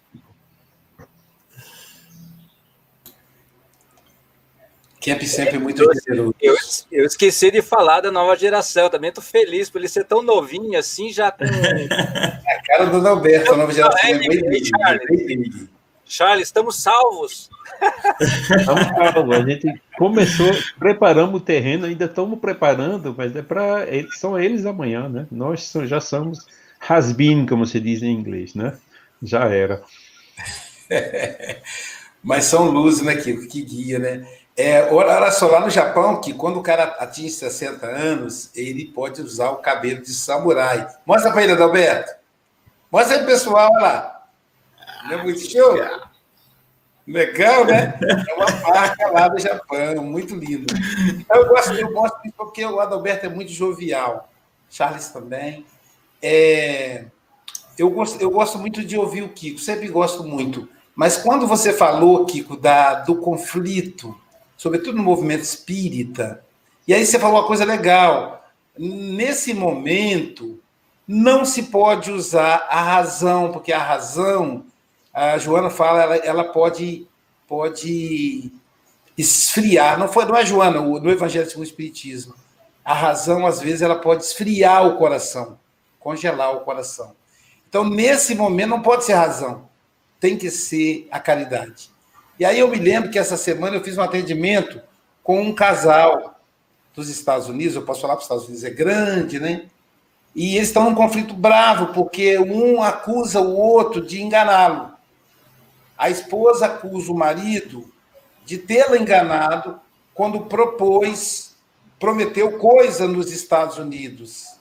Camp sempre muito eu, eu, eu, esqueci de falar da nova geração. também estou feliz por ele ser tão novinho assim, já com. a cara do Alberto, a nova geração é, é bem Charles. Charles, estamos salvos. Estamos salvos. A gente começou, preparamos o terreno, ainda estamos preparando, mas é para eles, são eles amanhã, né? Nós já somos has been, como se diz em inglês, né? Já era. mas são luzes, né, Kiko? Que guia, né? É, olha só, lá no Japão, que quando o cara atinge 60 anos, ele pode usar o cabelo de samurai. Mostra para ele, Adalberto. Mostra aí, pessoal, olha lá. Não é muito show? Legal, né? É uma marca lá do Japão, muito lindo. Então, eu gosto, eu gosto porque o Adalberto é muito jovial. Charles também. É, eu, gosto, eu gosto muito de ouvir o Kiko, sempre gosto muito. Mas quando você falou, Kiko, da, do conflito, sobretudo no movimento espírita, e aí você falou uma coisa legal. Nesse momento, não se pode usar a razão, porque a razão a Joana fala, ela, ela pode, pode esfriar. Não foi, não é Joana, no Evangelho segundo o Espiritismo. A razão, às vezes, ela pode esfriar o coração, congelar o coração. Então, nesse momento, não pode ser razão, tem que ser a caridade. E aí eu me lembro que essa semana eu fiz um atendimento com um casal dos Estados Unidos, eu posso falar para os Estados Unidos, é grande, né? E eles estão num conflito bravo, porque um acusa o outro de enganá-lo. A esposa acusa o marido de tê-la enganado quando propôs, prometeu coisa nos Estados Unidos.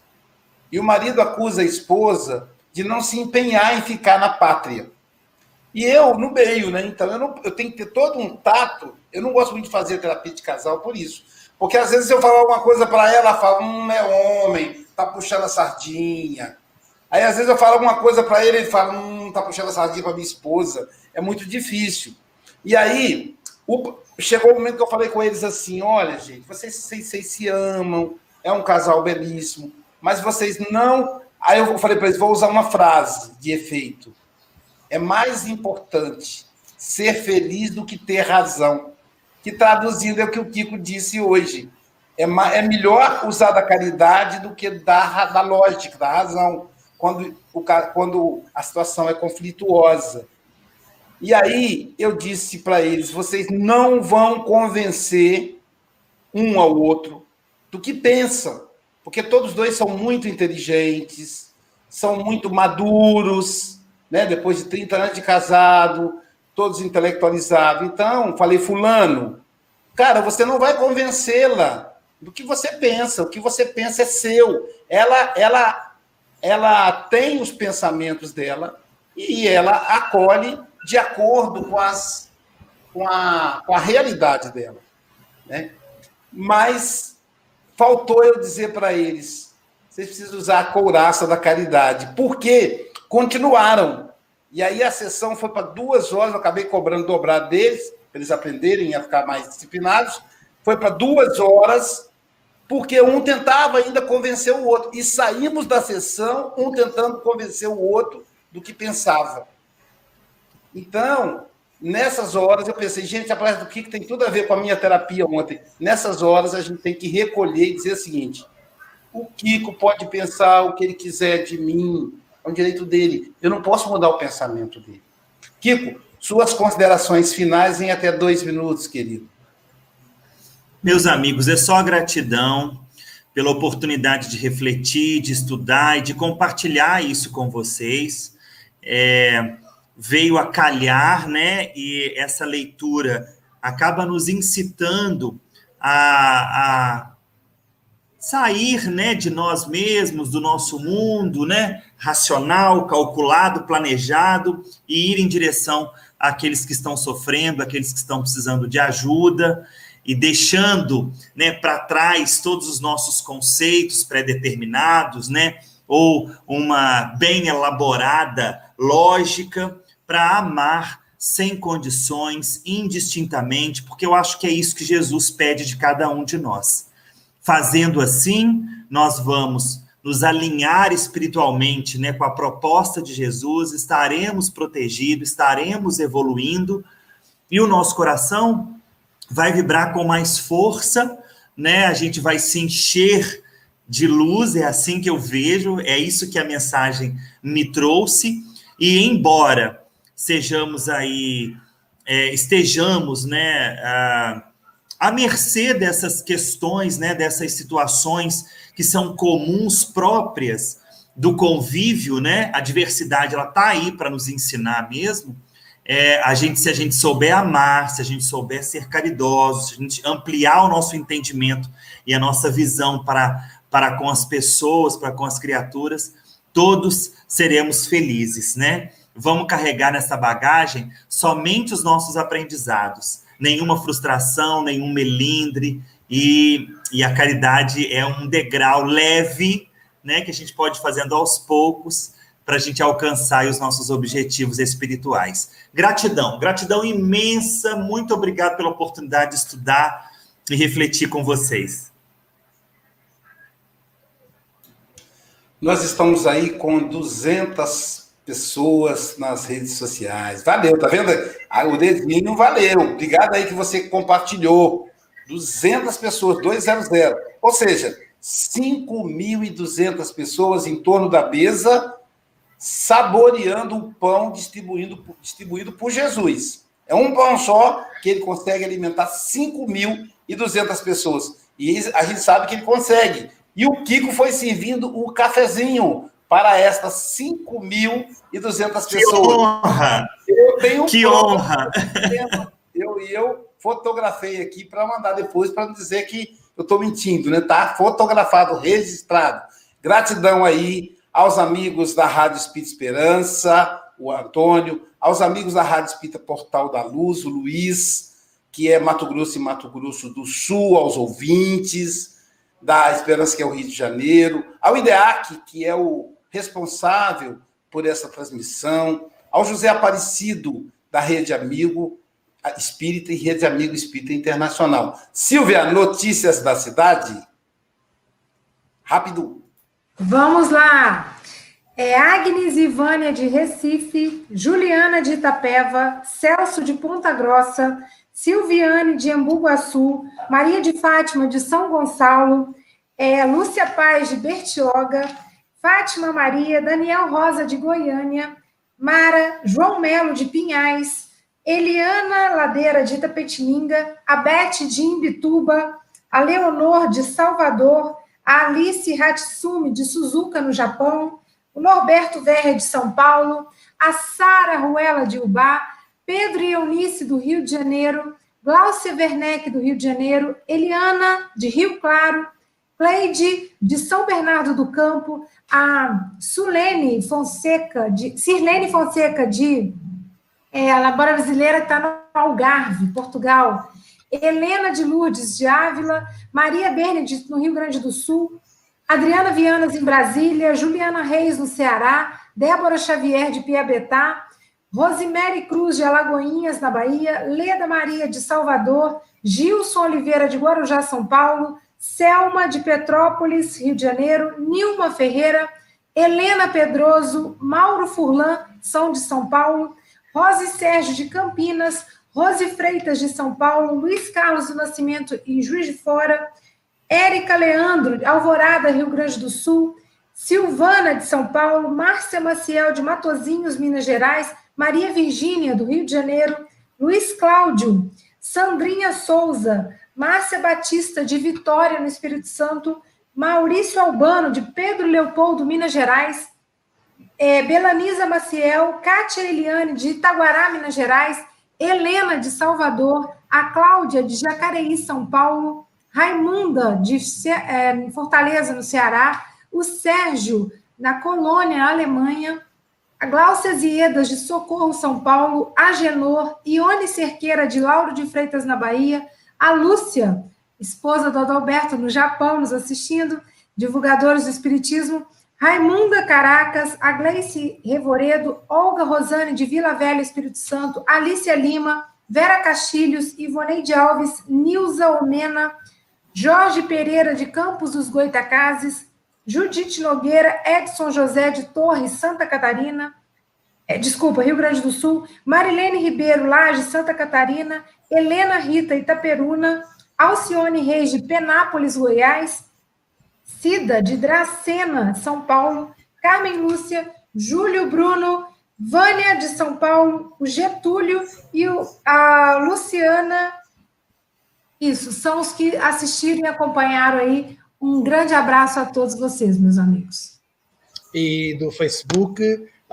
E o marido acusa a esposa de não se empenhar em ficar na pátria. E eu, no meio, né? Então, eu, não, eu tenho que ter todo um tato. Eu não gosto muito de fazer terapia de casal por isso. Porque às vezes eu falar alguma coisa para ela, ela fala, hum, é homem, tá puxando a sardinha. Aí às vezes eu falo alguma coisa para ele, ele fala, hum, tá puxando a sardinha para minha esposa é muito difícil. E aí, o, chegou o momento que eu falei com eles assim: olha, gente, vocês, vocês, vocês se amam, é um casal belíssimo, mas vocês não. Aí eu falei para eles: vou usar uma frase de efeito. É mais importante ser feliz do que ter razão. Que traduzindo é o que o Kiko disse hoje. É, é melhor usar da caridade do que da, da lógica, da razão, quando, o, quando a situação é conflituosa. E aí eu disse para eles: vocês não vão convencer um ao outro do que pensam, porque todos dois são muito inteligentes, são muito maduros, né? depois de 30 anos de casado, todos intelectualizados. Então, falei, Fulano, cara, você não vai convencê-la do que você pensa, o que você pensa é seu. Ela, ela, ela tem os pensamentos dela e ela acolhe de acordo com, as, com, a, com a realidade dela. Né? Mas faltou eu dizer para eles: vocês precisam usar a couraça da caridade. Porque continuaram. E aí a sessão foi para duas horas, eu acabei cobrando dobrado deles, para eles aprenderem a ficar mais disciplinados. Foi para duas horas, porque um tentava ainda convencer o outro. E saímos da sessão, um tentando convencer o outro do que pensava. Então, nessas horas, eu pensei, gente, a palestra do Kiko tem tudo a ver com a minha terapia ontem. Nessas horas, a gente tem que recolher e dizer o seguinte: o Kiko pode pensar o que ele quiser de mim, é um direito dele. Eu não posso mudar o pensamento dele. Kiko, suas considerações finais em até dois minutos, querido. Meus amigos, é só gratidão pela oportunidade de refletir, de estudar e de compartilhar isso com vocês. É, veio a calhar, né? E essa leitura acaba nos incitando a, a sair, né, de nós mesmos, do nosso mundo, né, racional, calculado, planejado e ir em direção àqueles que estão sofrendo, àqueles que estão precisando de ajuda e deixando, né, para trás todos os nossos conceitos pré-determinados, né, ou uma bem elaborada lógica para amar sem condições, indistintamente, porque eu acho que é isso que Jesus pede de cada um de nós. Fazendo assim, nós vamos nos alinhar espiritualmente né, com a proposta de Jesus, estaremos protegidos, estaremos evoluindo, e o nosso coração vai vibrar com mais força, né? A gente vai se encher de luz, é assim que eu vejo, é isso que a mensagem me trouxe. E embora sejamos aí, é, estejamos, né, a, à mercê dessas questões, né, dessas situações que são comuns próprias do convívio, né? A diversidade ela tá aí para nos ensinar mesmo. É, a gente, se a gente souber amar, se a gente souber ser caridoso, se a gente ampliar o nosso entendimento e a nossa visão para, para com as pessoas, para com as criaturas, todos seremos felizes, né? Vamos carregar nessa bagagem somente os nossos aprendizados. Nenhuma frustração, nenhum melindre, e, e a caridade é um degrau leve, né, que a gente pode ir fazendo aos poucos para a gente alcançar os nossos objetivos espirituais. Gratidão, gratidão imensa, muito obrigado pela oportunidade de estudar e refletir com vocês. Nós estamos aí com 200 pessoas nas redes sociais. Valeu, tá vendo? Ah, o dedinho valeu. Obrigado aí que você compartilhou. 200 pessoas, 200. Ou seja, 5.200 pessoas em torno da mesa saboreando o pão distribuído, distribuído por Jesus. É um pão só que ele consegue alimentar 5.200 pessoas. E a gente sabe que ele consegue. E o Kiko foi servindo o cafezinho para estas 5.200 pessoas. Que honra! Eu tenho que honra! Eu eu fotografei aqui para mandar depois para não dizer que eu estou mentindo, né? Tá fotografado, registrado. Gratidão aí aos amigos da Rádio Espírita Esperança, o Antônio, aos amigos da Rádio Espírita Portal da Luz, o Luiz, que é Mato Grosso e Mato Grosso do Sul, aos ouvintes da Esperança, que é o Rio de Janeiro, ao IDEAC, que é o responsável por essa transmissão, ao José Aparecido, da Rede Amigo Espírita e Rede Amigo Espírita Internacional. Silvia, notícias da cidade? Rápido. Vamos lá. É Agnes Ivânia de Recife, Juliana de Itapeva, Celso de Ponta Grossa, Silviane de Embu-Guaçu, Maria de Fátima de São Gonçalo, é, Lúcia Paz de Bertioga, Fátima Maria, Daniel Rosa de Goiânia, Mara, João Melo de Pinhais, Eliana Ladeira de Itapetininga, a Beth de Imbituba, a Leonor de Salvador, a Alice Hatsumi de Suzuka, no Japão, o Norberto Verre de São Paulo, a Sara Ruela de Ubá, Pedro e Eunice do Rio de Janeiro, Glaucia Werneck do Rio de Janeiro, Eliana de Rio Claro, Cleide de São Bernardo do Campo, a Sulene Fonseca, de, Sirlene Fonseca de é, Labora Brasileira, está no Algarve, Portugal, Helena de Lourdes de Ávila, Maria Benedict no Rio Grande do Sul, Adriana Vianas em Brasília, Juliana Reis no Ceará, Débora Xavier de Piabetá, Rosemary Cruz de Alagoinhas, na Bahia, Leda Maria de Salvador, Gilson Oliveira de Guarujá, São Paulo, Selma de Petrópolis, Rio de Janeiro, Nilma Ferreira, Helena Pedroso, Mauro Furlan, são de São Paulo, Rose Sérgio de Campinas, Rose Freitas de São Paulo, Luiz Carlos do Nascimento em Juiz de Fora, Érica Leandro, Alvorada, Rio Grande do Sul, Silvana de São Paulo, Márcia Maciel de Matozinhos, Minas Gerais, Maria Virgínia do Rio de Janeiro, Luiz Cláudio, Sandrinha Souza, Márcia Batista de Vitória, no Espírito Santo, Maurício Albano de Pedro Leopoldo, Minas Gerais, é, Belanisa Maciel, Kátia Eliane de Itaguará, Minas Gerais, Helena de Salvador, a Cláudia de Jacareí, São Paulo, Raimunda de é, Fortaleza, no Ceará, o Sérgio, na Colônia, Alemanha, a Glaucia Ziedas, de Socorro, São Paulo, a Genor, Ione Cerqueira, de Lauro de Freitas, na Bahia, a Lúcia, esposa do Adalberto, no Japão, nos assistindo, divulgadores do Espiritismo, Raimunda Caracas, a Gleice Revoredo, Olga Rosane, de Vila Velha, Espírito Santo, Alícia Lima, Vera Castilhos, Ivoneide Alves, Nilza Omena, Jorge Pereira, de Campos dos Goitacazes, Judite Nogueira, Edson José de Torres, Santa Catarina, é, desculpa, Rio Grande do Sul, Marilene Ribeiro, Laje, Santa Catarina, Helena Rita, Itaperuna, Alcione Reis, de Penápolis, Goiás, Cida, de Dracena, São Paulo, Carmen Lúcia, Júlio Bruno, Vânia, de São Paulo, o Getúlio e a Luciana. Isso, são os que assistiram e acompanharam aí um grande abraço a todos vocês, meus amigos. E do Facebook,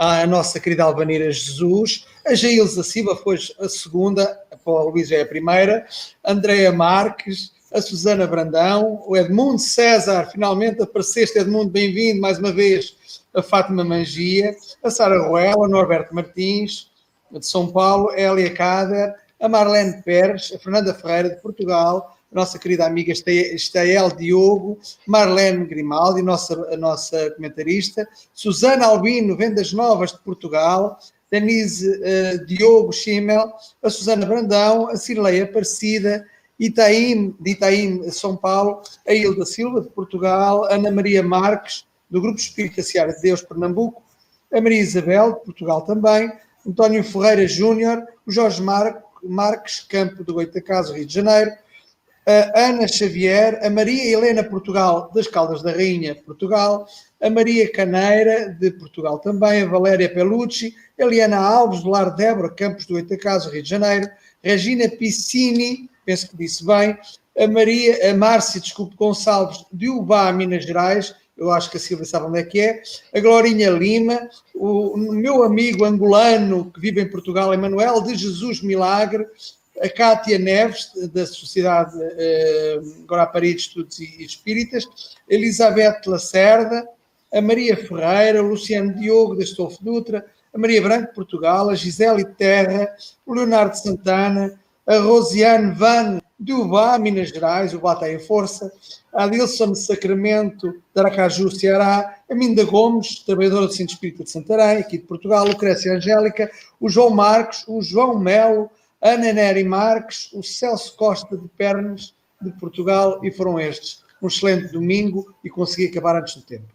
a nossa querida Albanira Jesus, a Jailza Silva foi a segunda, a Paula Luís é a primeira, Andréa Marques, a Susana Brandão, o Edmundo César, finalmente apareceste, Edmundo, bem-vindo mais uma vez, a Fátima Mangia, a Sara Ruela, a Norberto Martins, de São Paulo, a Elia Cader, a Marlene Pérez, a Fernanda Ferreira, de Portugal, a nossa querida amiga Estael Diogo, Marlene Grimaldi, nossa, a nossa comentarista, Susana Albino, Vendas Novas de Portugal, Denise uh, Diogo Schimmel, a Susana Brandão, a Cirlei Aparecida, Itaim, de Itaim, São Paulo, a Hilda Silva, de Portugal, Ana Maria Marques, do Grupo Espírita Seara de Deus, Pernambuco, a Maria Isabel, de Portugal também, António Ferreira Júnior, o Jorge Mar Marques, Campo do Goitacazes, Rio de Janeiro, a Ana Xavier, a Maria Helena Portugal, das Caldas da Rainha, Portugal, a Maria Caneira, de Portugal também, a Valéria Pelucci, a Eliana Alves, do Lar Débora, Campos do Oitacaso, Rio de Janeiro, Regina Piscini, penso que disse bem, a Maria, a Márcia, desculpe, Gonçalves, de Ubá, Minas Gerais, eu acho que a Silvia sabe onde é que é, a Glorinha Lima, o meu amigo angolano que vive em Portugal, Emanuel de Jesus Milagre, a Cátia Neves, da Sociedade uh, Guarapari de Estudos e Espíritas, Elizabeth Lacerda, a Maria Ferreira, o Luciano Diogo, da Estolfo Dutra, a Maria Branco Portugal, a Gisele Terra, o Leonardo Santana, a Rosiane Van Ubá, Minas Gerais, o Bata em Força, a Adilson Sacramento, de Aracaju, Ceará, a Minda Gomes, trabalhadora do Centro Espírita de Santarém, aqui de Portugal, Lucrécia Angélica, o João Marcos, o João Melo, Ana Nery Marques, o Celso Costa de Pernas, de Portugal, e foram estes. Um excelente domingo e consegui acabar antes do tempo.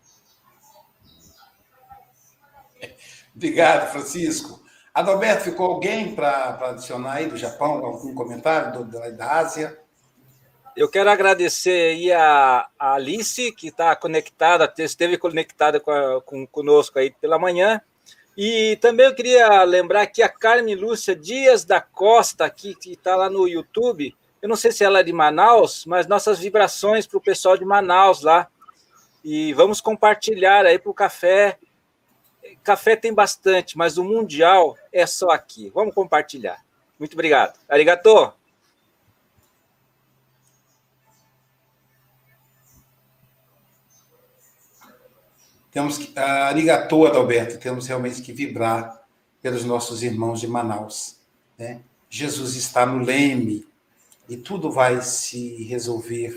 Obrigado, Francisco. Adalberto, ficou alguém para adicionar aí do Japão, algum comentário do, da, da Ásia? Eu quero agradecer aí a, a Alice, que está conectada, esteve conectada com, a, com, conosco aí pela manhã, e também eu queria lembrar que a Carmen Lúcia Dias da Costa, aqui, que está lá no YouTube, eu não sei se ela é de Manaus, mas nossas vibrações para o pessoal de Manaus lá. E vamos compartilhar aí para o café. Café tem bastante, mas o Mundial é só aqui. Vamos compartilhar. Muito obrigado. Arigato! Temos que, a arigato, Adalberto, temos realmente que vibrar pelos nossos irmãos de Manaus. Né? Jesus está no leme e tudo vai se resolver.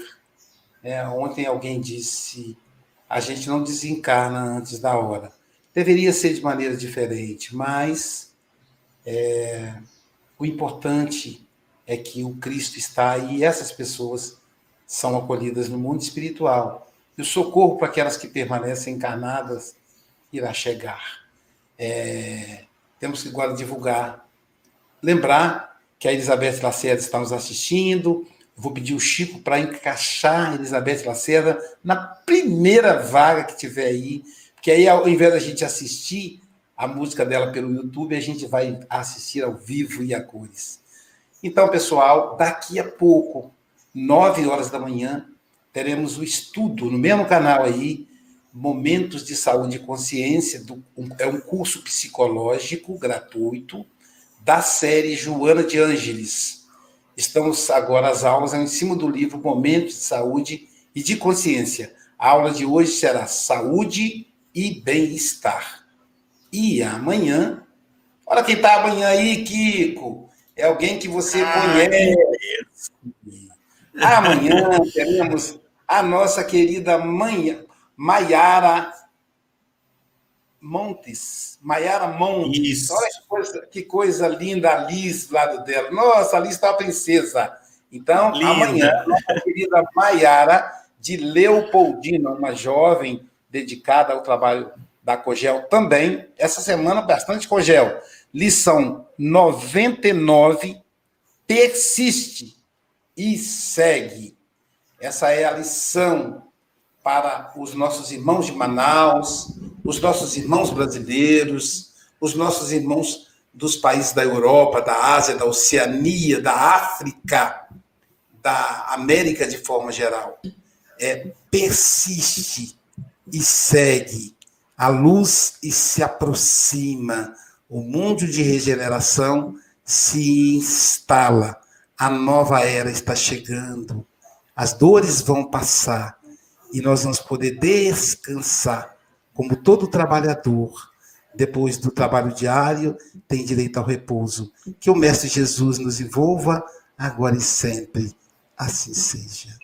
É, ontem alguém disse: a gente não desencarna antes da hora. Deveria ser de maneira diferente, mas é, o importante é que o Cristo está e essas pessoas são acolhidas no mundo espiritual e o socorro para aquelas que permanecem encarnadas irá chegar. É, temos que agora divulgar. Lembrar que a Elizabeth Lacerda está nos assistindo. Vou pedir o Chico para encaixar a Elizabeth Lacerda na primeira vaga que tiver aí, porque aí, ao invés da gente assistir a música dela pelo YouTube, a gente vai assistir ao vivo e a cores. Então, pessoal, daqui a pouco, nove horas da manhã, teremos o estudo no mesmo canal aí, Momentos de Saúde e Consciência, do, um, é um curso psicológico gratuito da série Joana de Ângeles. Estamos agora as aulas em cima do livro Momentos de Saúde e de Consciência. A aula de hoje será Saúde e Bem-Estar. E amanhã, olha quem está amanhã aí, Kiko. É alguém que você ah, conhece. Amanhã teremos a nossa querida mãe, Maiara Montes. Maiara Montes. Isso. Olha que coisa, que coisa linda a Liz do lado dela. Nossa, a Liz está a princesa. Então, linda. amanhã, nossa querida Maiara de Leopoldina, uma jovem dedicada ao trabalho da Cogel também. Essa semana, bastante Cogel. Lição 99, persiste e segue. Essa é a lição para os nossos irmãos de Manaus, os nossos irmãos brasileiros, os nossos irmãos dos países da Europa, da Ásia, da Oceania, da África, da América de forma geral. É persiste e segue a luz e se aproxima. O mundo de regeneração se instala. A nova era está chegando. As dores vão passar e nós vamos poder descansar, como todo trabalhador, depois do trabalho diário, tem direito ao repouso. Que o Mestre Jesus nos envolva agora e sempre. Assim seja.